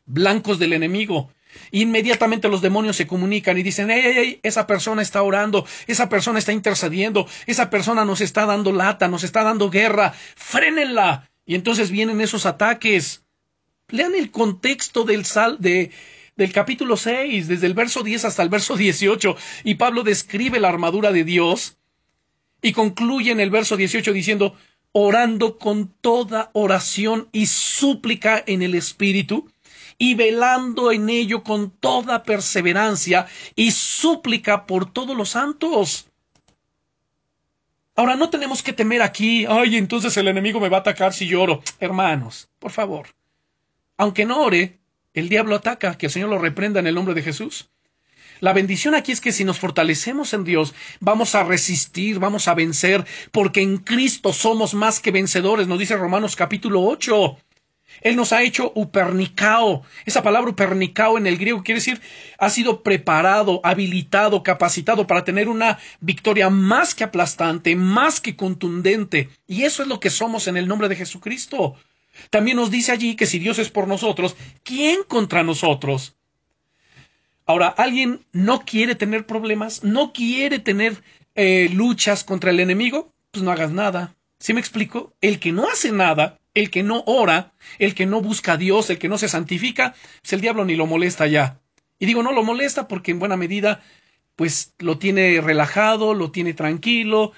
blancos del enemigo. Inmediatamente los demonios se comunican y dicen, ¡Ey, ey, ey! Esa persona está orando, esa persona está intercediendo, esa persona nos está dando lata, nos está dando guerra, frénenla. Y entonces vienen esos ataques. Lean el contexto del sal de del capítulo 6, desde el verso 10 hasta el verso 18, y Pablo describe la armadura de Dios y concluye en el verso 18 diciendo, orando con toda oración y súplica en el Espíritu, y velando en ello con toda perseverancia y súplica por todos los santos. Ahora no tenemos que temer aquí, ay, entonces el enemigo me va a atacar si lloro. Hermanos, por favor, aunque no ore, el diablo ataca, que el Señor lo reprenda en el nombre de Jesús. La bendición aquí es que si nos fortalecemos en Dios, vamos a resistir, vamos a vencer, porque en Cristo somos más que vencedores, nos dice Romanos capítulo 8. Él nos ha hecho upernicao. Esa palabra upernicao en el griego quiere decir ha sido preparado, habilitado, capacitado para tener una victoria más que aplastante, más que contundente. Y eso es lo que somos en el nombre de Jesucristo. También nos dice allí que si Dios es por nosotros, ¿quién contra nosotros? Ahora, ¿alguien no quiere tener problemas? ¿No quiere tener eh, luchas contra el enemigo? Pues no hagas nada. ¿Sí me explico? El que no hace nada el que no ora, el que no busca a Dios, el que no se santifica, pues el diablo ni lo molesta ya. Y digo, no lo molesta porque en buena medida, pues lo tiene relajado, lo tiene tranquilo,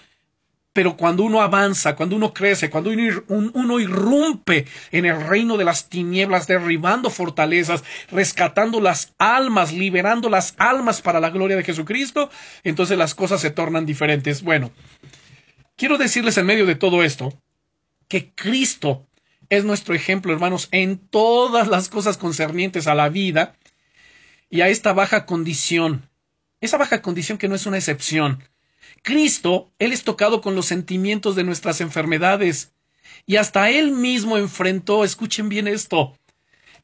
pero cuando uno avanza, cuando uno crece, cuando uno, uno, irrumpe en el reino de las tinieblas, derribando fortalezas, rescatando las almas, liberando las almas para la gloria de Jesucristo, entonces las cosas se tornan diferentes. Bueno, quiero decirles en medio de todo esto, que Cristo es nuestro ejemplo, hermanos, en todas las cosas concernientes a la vida y a esta baja condición. Esa baja condición que no es una excepción. Cristo, Él es tocado con los sentimientos de nuestras enfermedades. Y hasta Él mismo enfrentó, escuchen bien esto,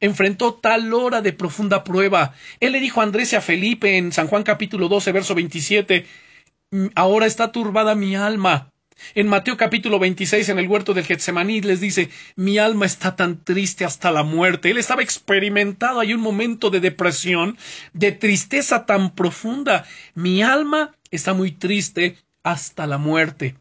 enfrentó tal hora de profunda prueba. Él le dijo a Andrés y a Felipe en San Juan capítulo 12, verso 27, ahora está turbada mi alma. En Mateo capítulo 26, en el huerto del Getsemaní, les dice, mi alma está tan triste hasta la muerte. Él estaba experimentado, hay un momento de depresión, de tristeza tan profunda. Mi alma está muy triste hasta la muerte.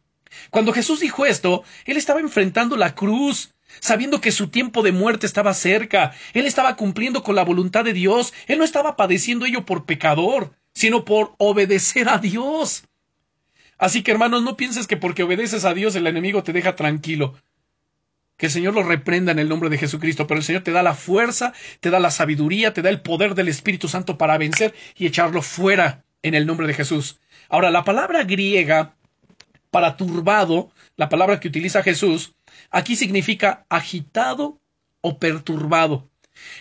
Cuando Jesús dijo esto, él estaba enfrentando la cruz, sabiendo que su tiempo de muerte estaba cerca. Él estaba cumpliendo con la voluntad de Dios. Él no estaba padeciendo ello por pecador, sino por obedecer a Dios. Así que hermanos, no pienses que porque obedeces a Dios el enemigo te deja tranquilo. Que el Señor lo reprenda en el nombre de Jesucristo, pero el Señor te da la fuerza, te da la sabiduría, te da el poder del Espíritu Santo para vencer y echarlo fuera en el nombre de Jesús. Ahora, la palabra griega para turbado, la palabra que utiliza Jesús, aquí significa agitado o perturbado.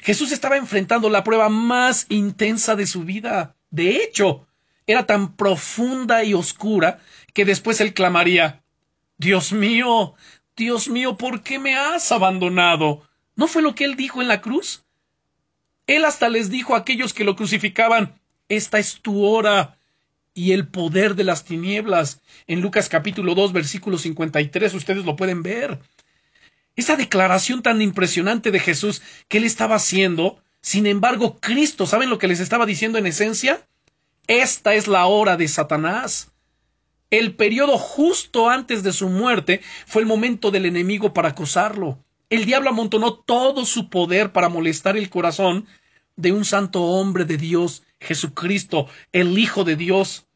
Jesús estaba enfrentando la prueba más intensa de su vida. De hecho, era tan profunda y oscura que después él clamaría Dios mío, Dios mío, ¿por qué me has abandonado? ¿No fue lo que él dijo en la cruz? Él hasta les dijo a aquellos que lo crucificaban, esta es tu hora y el poder de las tinieblas. En Lucas capítulo 2, versículo 53, ustedes lo pueden ver. Esa declaración tan impresionante de Jesús que él estaba haciendo, sin embargo, Cristo, ¿saben lo que les estaba diciendo en esencia? Esta es la hora de Satanás. El periodo justo antes de su muerte fue el momento del enemigo para acosarlo. El diablo amontonó todo su poder para molestar el corazón de un santo hombre de Dios, Jesucristo, el Hijo de Dios.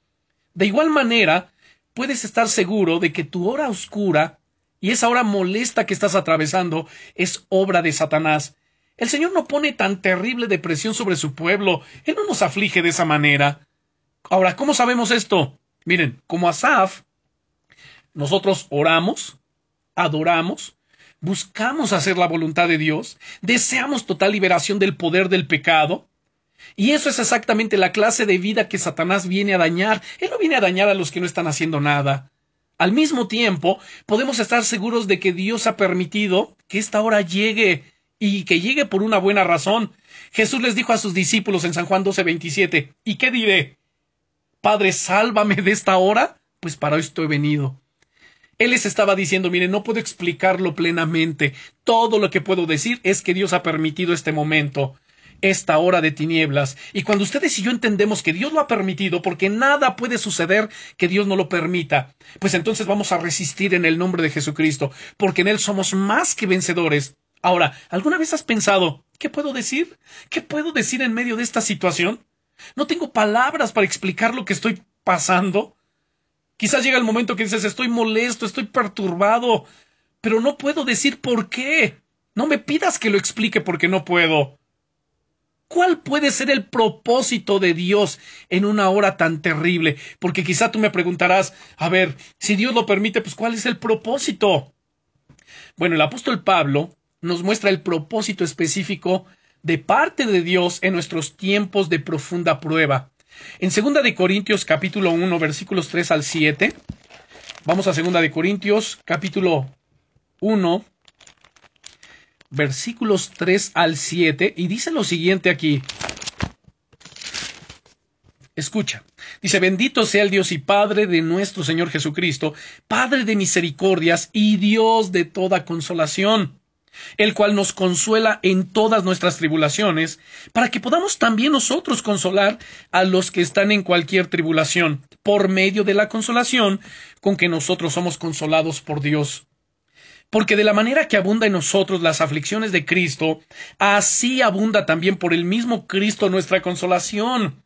De igual manera, puedes estar seguro de que tu hora oscura y esa hora molesta que estás atravesando es obra de Satanás. El Señor no pone tan terrible depresión sobre su pueblo, Él no nos aflige de esa manera. Ahora, ¿cómo sabemos esto? Miren, como Asaf, nosotros oramos, adoramos, buscamos hacer la voluntad de Dios, deseamos total liberación del poder del pecado, y eso es exactamente la clase de vida que Satanás viene a dañar. Él no viene a dañar a los que no están haciendo nada. Al mismo tiempo, podemos estar seguros de que Dios ha permitido que esta hora llegue y que llegue por una buena razón. Jesús les dijo a sus discípulos en San Juan 12, 27, ¿y qué diré? Padre, sálvame de esta hora, pues para esto he venido. Él les estaba diciendo, mire, no puedo explicarlo plenamente. Todo lo que puedo decir es que Dios ha permitido este momento, esta hora de tinieblas. Y cuando ustedes y yo entendemos que Dios lo ha permitido, porque nada puede suceder que Dios no lo permita, pues entonces vamos a resistir en el nombre de Jesucristo, porque en Él somos más que vencedores. Ahora, ¿alguna vez has pensado, ¿qué puedo decir? ¿Qué puedo decir en medio de esta situación? No tengo palabras para explicar lo que estoy pasando. Quizás llega el momento que dices estoy molesto, estoy perturbado, pero no puedo decir por qué. No me pidas que lo explique porque no puedo. ¿Cuál puede ser el propósito de Dios en una hora tan terrible? Porque quizá tú me preguntarás, a ver, si Dios lo permite, pues ¿cuál es el propósito? Bueno, el apóstol Pablo nos muestra el propósito específico de parte de Dios en nuestros tiempos de profunda prueba. En segunda de Corintios capítulo 1 versículos 3 al 7, vamos a segunda de Corintios capítulo 1 versículos 3 al 7 y dice lo siguiente aquí. Escucha. Dice, bendito sea el Dios y Padre de nuestro Señor Jesucristo, Padre de misericordias y Dios de toda consolación el cual nos consuela en todas nuestras tribulaciones, para que podamos también nosotros consolar a los que están en cualquier tribulación, por medio de la consolación con que nosotros somos consolados por Dios. Porque de la manera que abunda en nosotros las aflicciones de Cristo, así abunda también por el mismo Cristo nuestra consolación.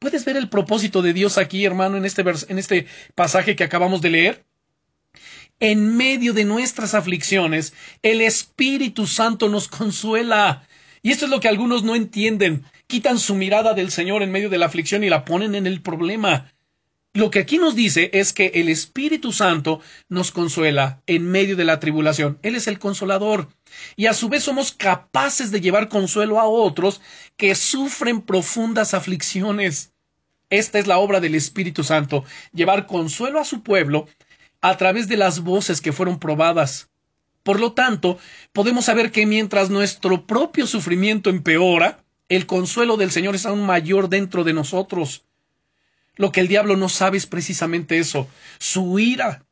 ¿Puedes ver el propósito de Dios aquí, hermano, en este, en este pasaje que acabamos de leer? En medio de nuestras aflicciones, el Espíritu Santo nos consuela. Y esto es lo que algunos no entienden. Quitan su mirada del Señor en medio de la aflicción y la ponen en el problema. Lo que aquí nos dice es que el Espíritu Santo nos consuela en medio de la tribulación. Él es el consolador. Y a su vez somos capaces de llevar consuelo a otros que sufren profundas aflicciones. Esta es la obra del Espíritu Santo, llevar consuelo a su pueblo a través de las voces que fueron probadas. Por lo tanto, podemos saber que mientras nuestro propio sufrimiento empeora, el consuelo del Señor es aún mayor dentro de nosotros. Lo que el diablo no sabe es precisamente eso. Su ira,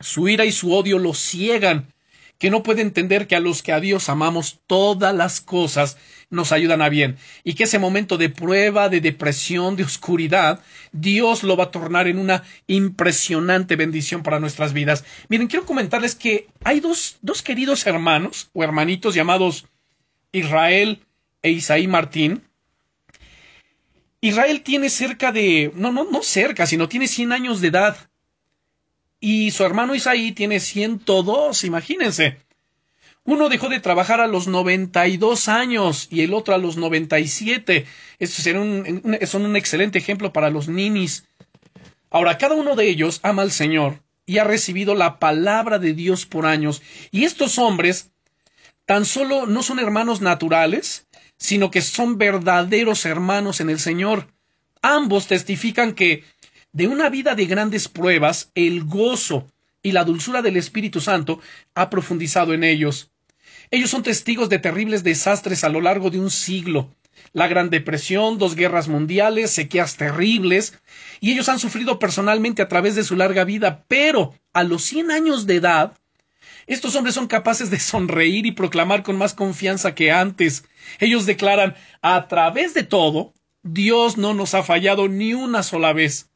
su ira y su odio lo ciegan que no puede entender que a los que a Dios amamos todas las cosas nos ayudan a bien y que ese momento de prueba, de depresión, de oscuridad, Dios lo va a tornar en una impresionante bendición para nuestras vidas. Miren, quiero comentarles que hay dos, dos queridos hermanos o hermanitos llamados Israel e Isaí Martín. Israel tiene cerca de, no, no, no cerca, sino tiene 100 años de edad y su hermano Isaí tiene 102, imagínense. Uno dejó de trabajar a los 92 años y el otro a los 97. Estos un, son un excelente ejemplo para los ninis. Ahora, cada uno de ellos ama al Señor y ha recibido la palabra de Dios por años. Y estos hombres tan solo no son hermanos naturales, sino que son verdaderos hermanos en el Señor. Ambos testifican que de una vida de grandes pruebas, el gozo y la dulzura del Espíritu Santo ha profundizado en ellos. Ellos son testigos de terribles desastres a lo largo de un siglo. La Gran Depresión, dos guerras mundiales, sequías terribles, y ellos han sufrido personalmente a través de su larga vida, pero a los cien años de edad, estos hombres son capaces de sonreír y proclamar con más confianza que antes. Ellos declaran, a través de todo, Dios no nos ha fallado ni una sola vez.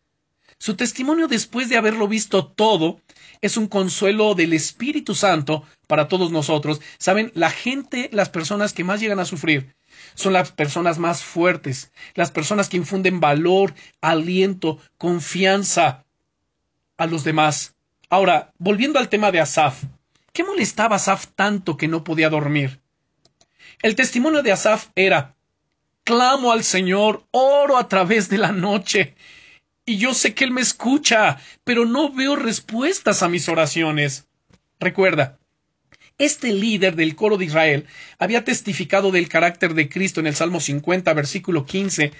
Su testimonio después de haberlo visto todo es un consuelo del Espíritu Santo para todos nosotros. Saben, la gente, las personas que más llegan a sufrir son las personas más fuertes, las personas que infunden valor, aliento, confianza a los demás. Ahora, volviendo al tema de Asaf, ¿qué molestaba a Asaf tanto que no podía dormir? El testimonio de Asaf era clamo al Señor, oro a través de la noche, y yo sé que Él me escucha, pero no veo respuestas a mis oraciones. Recuerda, este líder del coro de Israel había testificado del carácter de Cristo en el Salmo 50, versículo 15,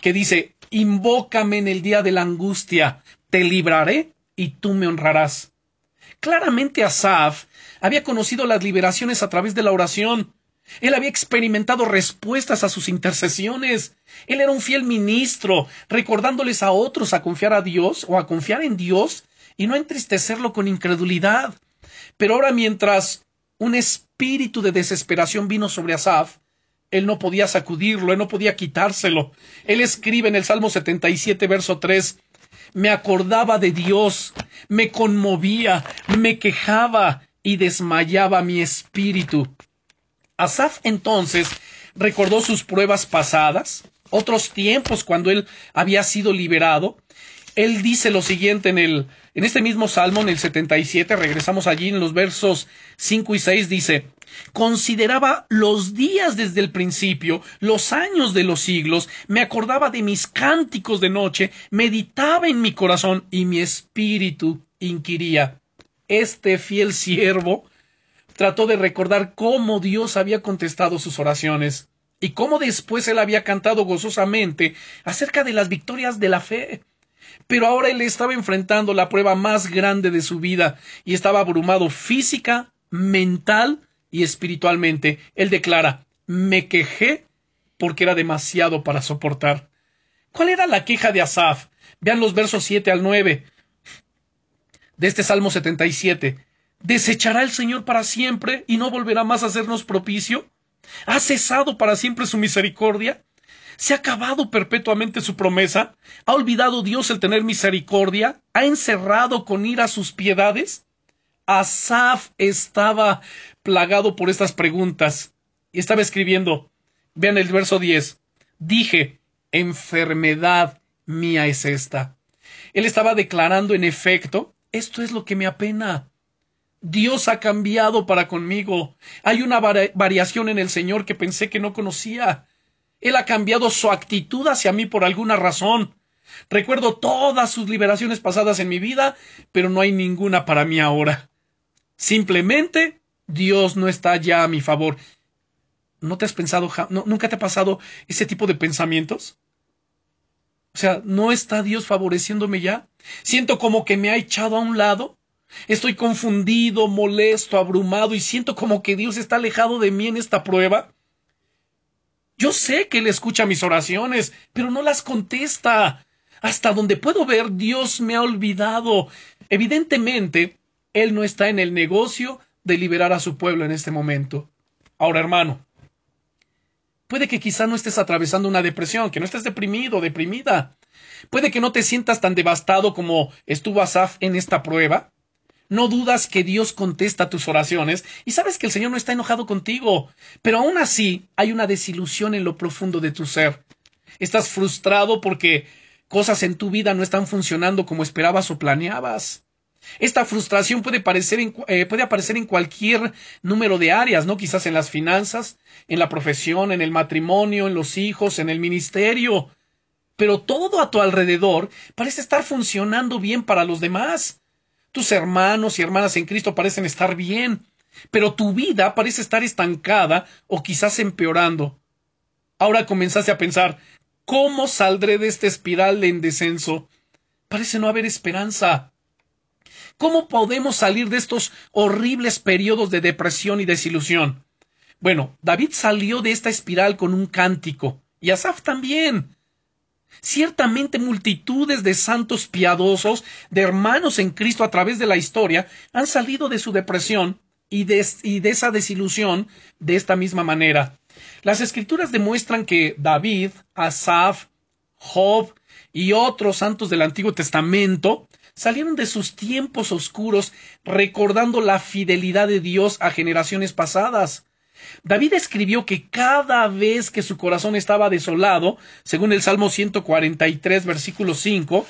que dice, Invócame en el día de la angustia, te libraré y tú me honrarás. Claramente Asaf había conocido las liberaciones a través de la oración, él había experimentado respuestas a sus intercesiones. Él era un fiel ministro, recordándoles a otros a confiar a Dios o a confiar en Dios y no entristecerlo con incredulidad. Pero ahora mientras un espíritu de desesperación vino sobre Asaf, él no podía sacudirlo, él no podía quitárselo. Él escribe en el Salmo 77, verso 3, me acordaba de Dios, me conmovía, me quejaba y desmayaba mi espíritu. Asaf entonces recordó sus pruebas pasadas, otros tiempos cuando él había sido liberado. Él dice lo siguiente en el en este mismo salmo en el 77, regresamos allí en los versos 5 y 6 dice: Consideraba los días desde el principio, los años de los siglos, me acordaba de mis cánticos de noche, meditaba en mi corazón y mi espíritu inquiría. Este fiel siervo trató de recordar cómo Dios había contestado sus oraciones y cómo después él había cantado gozosamente acerca de las victorias de la fe. Pero ahora él estaba enfrentando la prueba más grande de su vida y estaba abrumado física, mental y espiritualmente. Él declara, me quejé porque era demasiado para soportar. ¿Cuál era la queja de Asaf? Vean los versos 7 al 9 de este Salmo 77. ¿Desechará el Señor para siempre y no volverá más a hacernos propicio? ¿Ha cesado para siempre su misericordia? ¿Se ha acabado perpetuamente su promesa? ¿Ha olvidado Dios el tener misericordia? ¿Ha encerrado con ira sus piedades? Asaf estaba plagado por estas preguntas y estaba escribiendo. Vean el verso 10. Dije, enfermedad mía es esta. Él estaba declarando en efecto, esto es lo que me apena. Dios ha cambiado para conmigo. Hay una variación en el Señor que pensé que no conocía. Él ha cambiado su actitud hacia mí por alguna razón. Recuerdo todas sus liberaciones pasadas en mi vida, pero no hay ninguna para mí ahora. Simplemente Dios no está ya a mi favor. ¿No te has pensado, nunca te ha pasado ese tipo de pensamientos? O sea, ¿no está Dios favoreciéndome ya? Siento como que me ha echado a un lado. Estoy confundido, molesto, abrumado y siento como que Dios está alejado de mí en esta prueba. Yo sé que Él escucha mis oraciones, pero no las contesta. Hasta donde puedo ver, Dios me ha olvidado. Evidentemente, Él no está en el negocio de liberar a su pueblo en este momento. Ahora, hermano, puede que quizá no estés atravesando una depresión, que no estés deprimido, deprimida. Puede que no te sientas tan devastado como estuvo Asaf en esta prueba. No dudas que Dios contesta tus oraciones y sabes que el Señor no está enojado contigo, pero aún así hay una desilusión en lo profundo de tu ser. Estás frustrado porque cosas en tu vida no están funcionando como esperabas o planeabas. Esta frustración puede, eh, puede aparecer en cualquier número de áreas, ¿no? Quizás en las finanzas, en la profesión, en el matrimonio, en los hijos, en el ministerio. Pero todo a tu alrededor parece estar funcionando bien para los demás. Tus hermanos y hermanas en Cristo parecen estar bien, pero tu vida parece estar estancada o quizás empeorando. Ahora comenzaste a pensar, ¿cómo saldré de esta espiral en descenso? Parece no haber esperanza. ¿Cómo podemos salir de estos horribles periodos de depresión y desilusión? Bueno, David salió de esta espiral con un cántico, y Asaf también. Ciertamente multitudes de santos piadosos, de hermanos en Cristo a través de la historia, han salido de su depresión y de, esa desilusión de esta misma manera. Las escrituras demuestran que David, Asaf, Job y otros santos del Antiguo Testamento salieron de sus tiempos oscuros recordando la fidelidad de Dios a generaciones pasadas. David escribió que cada vez que su corazón estaba desolado, según el Salmo 143, versículo 5,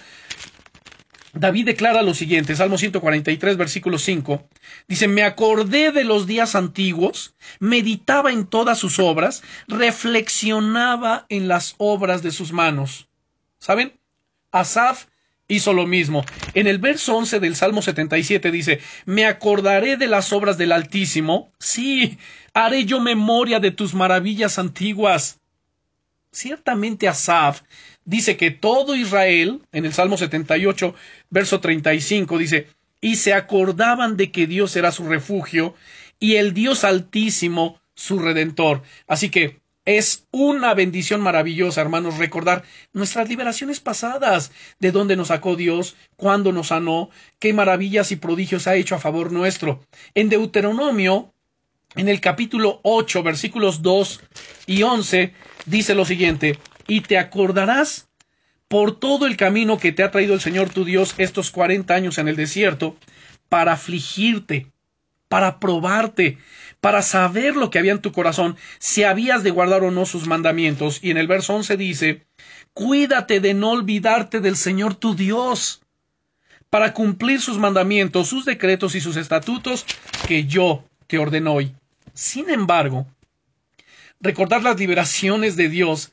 David declara lo siguiente, Salmo 143, versículo 5, dice, me acordé de los días antiguos, meditaba en todas sus obras, reflexionaba en las obras de sus manos. ¿Saben? Asaf hizo lo mismo. En el verso 11 del Salmo 77 dice, me acordaré de las obras del Altísimo, sí, haré yo memoria de tus maravillas antiguas. Ciertamente Asaf dice que todo Israel, en el Salmo 78, verso 35, dice, y se acordaban de que Dios era su refugio y el Dios altísimo su redentor. Así que es una bendición maravillosa, hermanos, recordar nuestras liberaciones pasadas, de dónde nos sacó Dios, cuándo nos sanó, qué maravillas y prodigios ha hecho a favor nuestro. En Deuteronomio, en el capítulo 8, versículos 2 y 11, dice lo siguiente, y te acordarás por todo el camino que te ha traído el Señor tu Dios estos cuarenta años en el desierto, para afligirte, para probarte, para saber lo que había en tu corazón, si habías de guardar o no sus mandamientos. Y en el verso once dice, Cuídate de no olvidarte del Señor tu Dios, para cumplir sus mandamientos, sus decretos y sus estatutos que yo te ordeno hoy. Sin embargo, recordar las liberaciones de Dios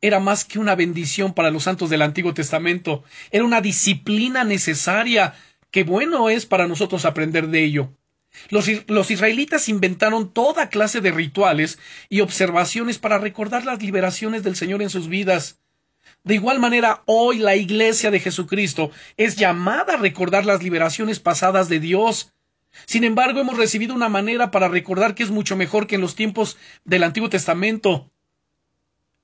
era más que una bendición para los santos del Antiguo Testamento, era una disciplina necesaria que bueno es para nosotros aprender de ello. Los, los, israelitas inventaron toda clase de rituales y observaciones para recordar las liberaciones del Señor en sus vidas. De igual manera, hoy la Iglesia de Jesucristo es llamada a recordar las liberaciones pasadas de Dios. Sin embargo, hemos recibido una manera para recordar que es mucho mejor que en los tiempos del Antiguo Testamento.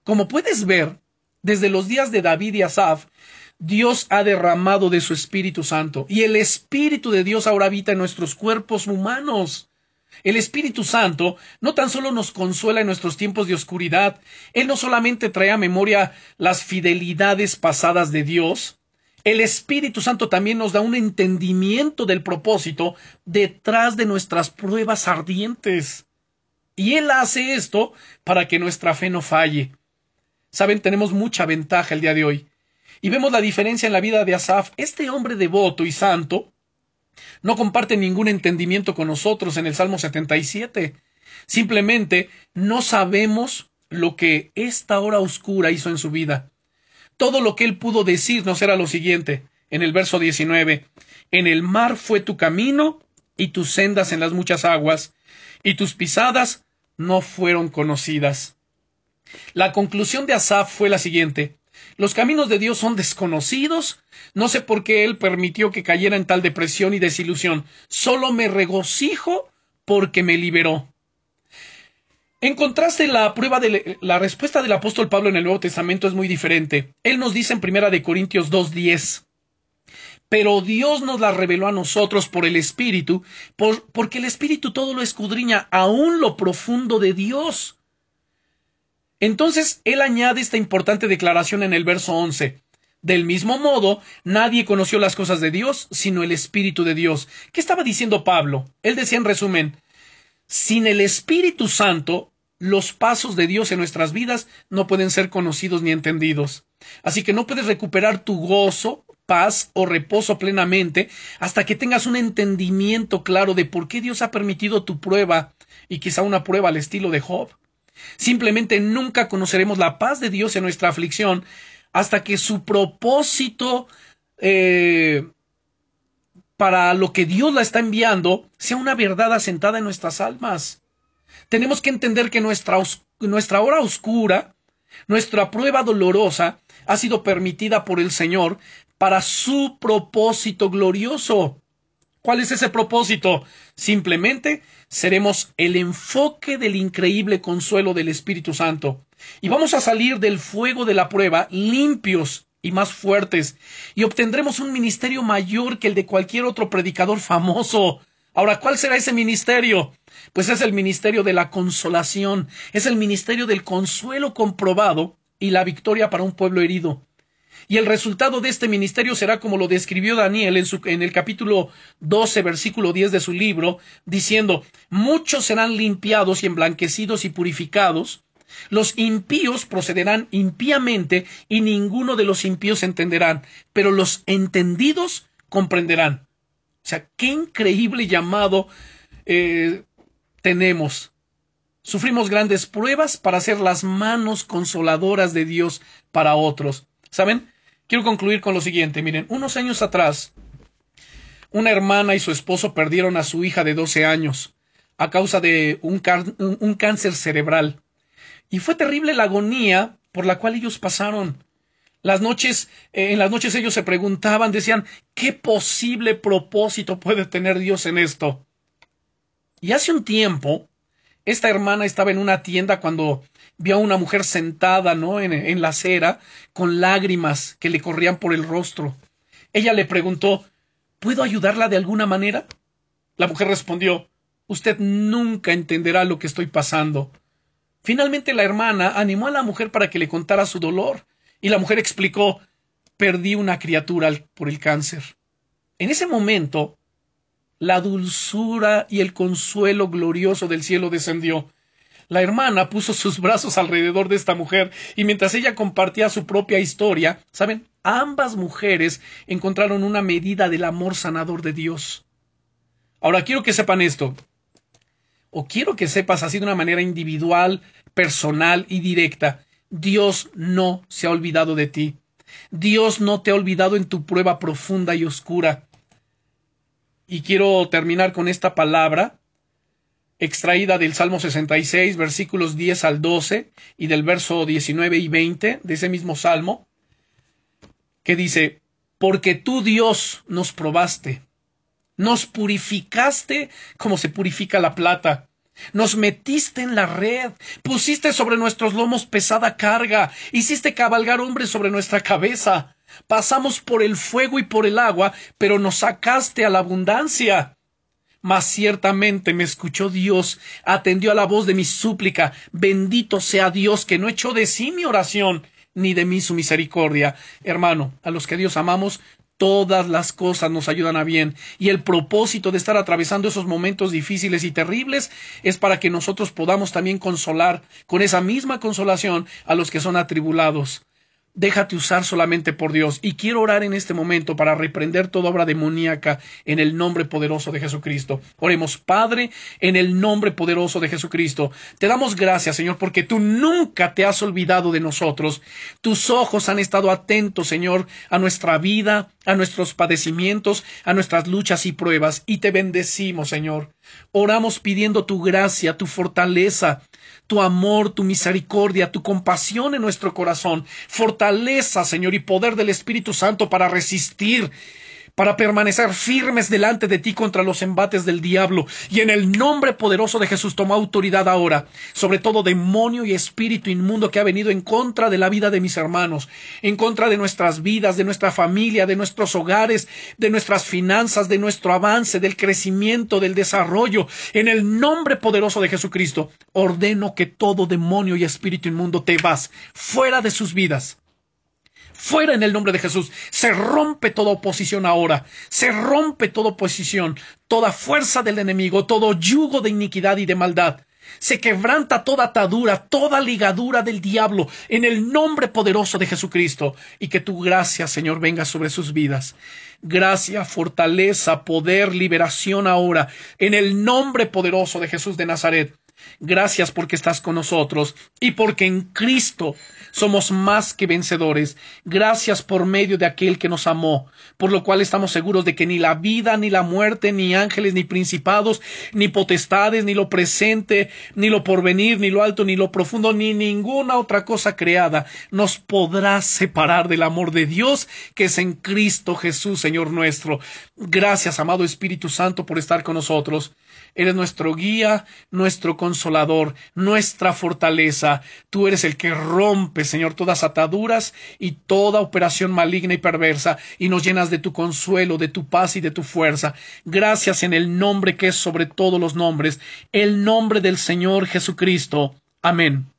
Como puedes ver, desde los días de David y Asaf, Dios ha derramado de su Espíritu Santo y el Espíritu de Dios ahora habita en nuestros cuerpos humanos. El Espíritu Santo no tan solo nos consuela en nuestros tiempos de oscuridad, Él no solamente trae a memoria las fidelidades pasadas de Dios, el Espíritu Santo también nos da un entendimiento del propósito detrás de nuestras pruebas ardientes. Y Él hace esto para que nuestra fe no falle. Saben, tenemos mucha ventaja el día de hoy. Y vemos la diferencia en la vida de Asaf. Este hombre devoto y santo no comparte ningún entendimiento con nosotros en el Salmo 77. Simplemente no sabemos lo que esta hora oscura hizo en su vida. Todo lo que él pudo decirnos era lo siguiente, en el verso 19, En el mar fue tu camino y tus sendas en las muchas aguas, y tus pisadas no fueron conocidas. La conclusión de Asaf fue la siguiente. Los caminos de Dios son desconocidos. No sé por qué Él permitió que cayera en tal depresión y desilusión. Solo me regocijo porque me liberó. En contraste, la prueba de la respuesta del apóstol Pablo en el Nuevo Testamento es muy diferente. Él nos dice en Primera de Corintios 2:10, pero Dios nos la reveló a nosotros por el Espíritu, porque el Espíritu todo lo escudriña, aún lo profundo de Dios. Entonces, él añade esta importante declaración en el verso 11. Del mismo modo, nadie conoció las cosas de Dios sino el Espíritu de Dios. ¿Qué estaba diciendo Pablo? Él decía en resumen, sin el Espíritu Santo, los pasos de Dios en nuestras vidas no pueden ser conocidos ni entendidos. Así que no puedes recuperar tu gozo, paz o reposo plenamente hasta que tengas un entendimiento claro de por qué Dios ha permitido tu prueba y quizá una prueba al estilo de Job. Simplemente nunca conoceremos la paz de Dios en nuestra aflicción hasta que su propósito eh, para lo que Dios la está enviando sea una verdad asentada en nuestras almas. Tenemos que entender que nuestra, nuestra hora oscura, nuestra prueba dolorosa, ha sido permitida por el Señor para su propósito glorioso. ¿Cuál es ese propósito? Simplemente seremos el enfoque del increíble consuelo del Espíritu Santo. Y vamos a salir del fuego de la prueba limpios y más fuertes, y obtendremos un ministerio mayor que el de cualquier otro predicador famoso. Ahora, ¿cuál será ese ministerio? Pues es el ministerio de la consolación, es el ministerio del consuelo comprobado y la victoria para un pueblo herido. Y el resultado de este ministerio será como lo describió Daniel en, su, en el capítulo 12, versículo 10 de su libro, diciendo, muchos serán limpiados y emblanquecidos y purificados, los impíos procederán impíamente y ninguno de los impíos entenderán, pero los entendidos comprenderán. O sea, qué increíble llamado eh, tenemos. Sufrimos grandes pruebas para ser las manos consoladoras de Dios para otros. ¿Saben? Quiero concluir con lo siguiente. Miren, unos años atrás, una hermana y su esposo perdieron a su hija de 12 años a causa de un, cáncer cerebral. Y fue terrible la agonía por la cual ellos pasaron. Las noches, eh, en las noches ellos se preguntaban, decían, ¿qué posible propósito puede tener Dios en esto? Y hace un tiempo, esta hermana estaba en una tienda cuando vio a una mujer sentada, ¿no? En, en la acera, con lágrimas que le corrían por el rostro. Ella le preguntó, ¿puedo ayudarla de alguna manera? La mujer respondió, Usted nunca entenderá lo que estoy pasando. Finalmente la hermana animó a la mujer para que le contara su dolor, y la mujer explicó perdí una criatura por el cáncer. En ese momento, la dulzura y el consuelo glorioso del cielo descendió. La hermana puso sus brazos alrededor de esta mujer y mientras ella compartía su propia historia, ¿saben? Ambas mujeres encontraron una medida del amor sanador de Dios. Ahora quiero que sepan esto o quiero que sepas así de una manera individual, personal y directa, Dios no se ha olvidado de ti. Dios no te ha olvidado en tu prueba profunda y oscura. Y quiero terminar con esta palabra extraída del Salmo 66, versículos 10 al 12 y del verso 19 y 20 de ese mismo Salmo, que dice, porque tú Dios nos probaste nos purificaste como se purifica la plata. Nos metiste en la red, pusiste sobre nuestros lomos pesada carga, hiciste cabalgar hombres sobre nuestra cabeza. Pasamos por el fuego y por el agua, pero nos sacaste a la abundancia. Mas ciertamente me escuchó Dios, atendió a la voz de mi súplica. Bendito sea Dios que no echó de sí mi oración, ni de mí su misericordia. Hermano, a los que Dios amamos, Todas las cosas nos ayudan a bien y el propósito de estar atravesando esos momentos difíciles y terribles es para que nosotros podamos también consolar con esa misma consolación a los que son atribulados. Déjate usar solamente por Dios. Y quiero orar en este momento para reprender toda obra demoníaca en el nombre poderoso de Jesucristo. Oremos, Padre, en el nombre poderoso de Jesucristo. Te damos gracias, Señor, porque tú nunca te has olvidado de nosotros. Tus ojos han estado atentos, Señor, a nuestra vida, a nuestros padecimientos, a nuestras luchas y pruebas. Y te bendecimos, Señor. Oramos pidiendo tu gracia, tu fortaleza, tu amor, tu misericordia, tu compasión en nuestro corazón, fortaleza, Señor, y poder del Espíritu Santo para resistir para permanecer firmes delante de ti contra los embates del diablo. Y en el nombre poderoso de Jesús toma autoridad ahora sobre todo demonio y espíritu inmundo que ha venido en contra de la vida de mis hermanos, en contra de nuestras vidas, de nuestra familia, de nuestros hogares, de nuestras finanzas, de nuestro avance, del crecimiento, del desarrollo. En el nombre poderoso de Jesucristo ordeno que todo demonio y espíritu inmundo te vas fuera de sus vidas Fuera en el nombre de Jesús. Se rompe toda oposición ahora. Se rompe toda oposición, toda fuerza del enemigo, todo yugo de iniquidad y de maldad. Se quebranta toda atadura, toda ligadura del diablo en el nombre poderoso de Jesucristo y que tu gracia, Señor, venga sobre sus vidas. Gracia, fortaleza, poder, liberación ahora en el nombre poderoso de Jesús de Nazaret. Gracias porque estás con nosotros y porque en Cristo somos más que vencedores. Gracias por medio de aquel que nos amó, por lo cual estamos seguros de que ni la vida, ni la muerte, ni ángeles, ni principados, ni potestades, ni lo presente, ni lo porvenir, ni lo alto, ni lo profundo, ni ninguna otra cosa creada nos podrá separar del amor de Dios que es en Cristo Jesús, Señor nuestro. Gracias, amado Espíritu Santo, por estar con nosotros. Eres nuestro guía, nuestro consolador, nuestra fortaleza. Tú eres el que rompe, Señor, todas ataduras y toda operación maligna y perversa, y nos llenas de tu consuelo, de tu paz y de tu fuerza. Gracias en el nombre que es sobre todos los nombres, el nombre del Señor Jesucristo. Amén.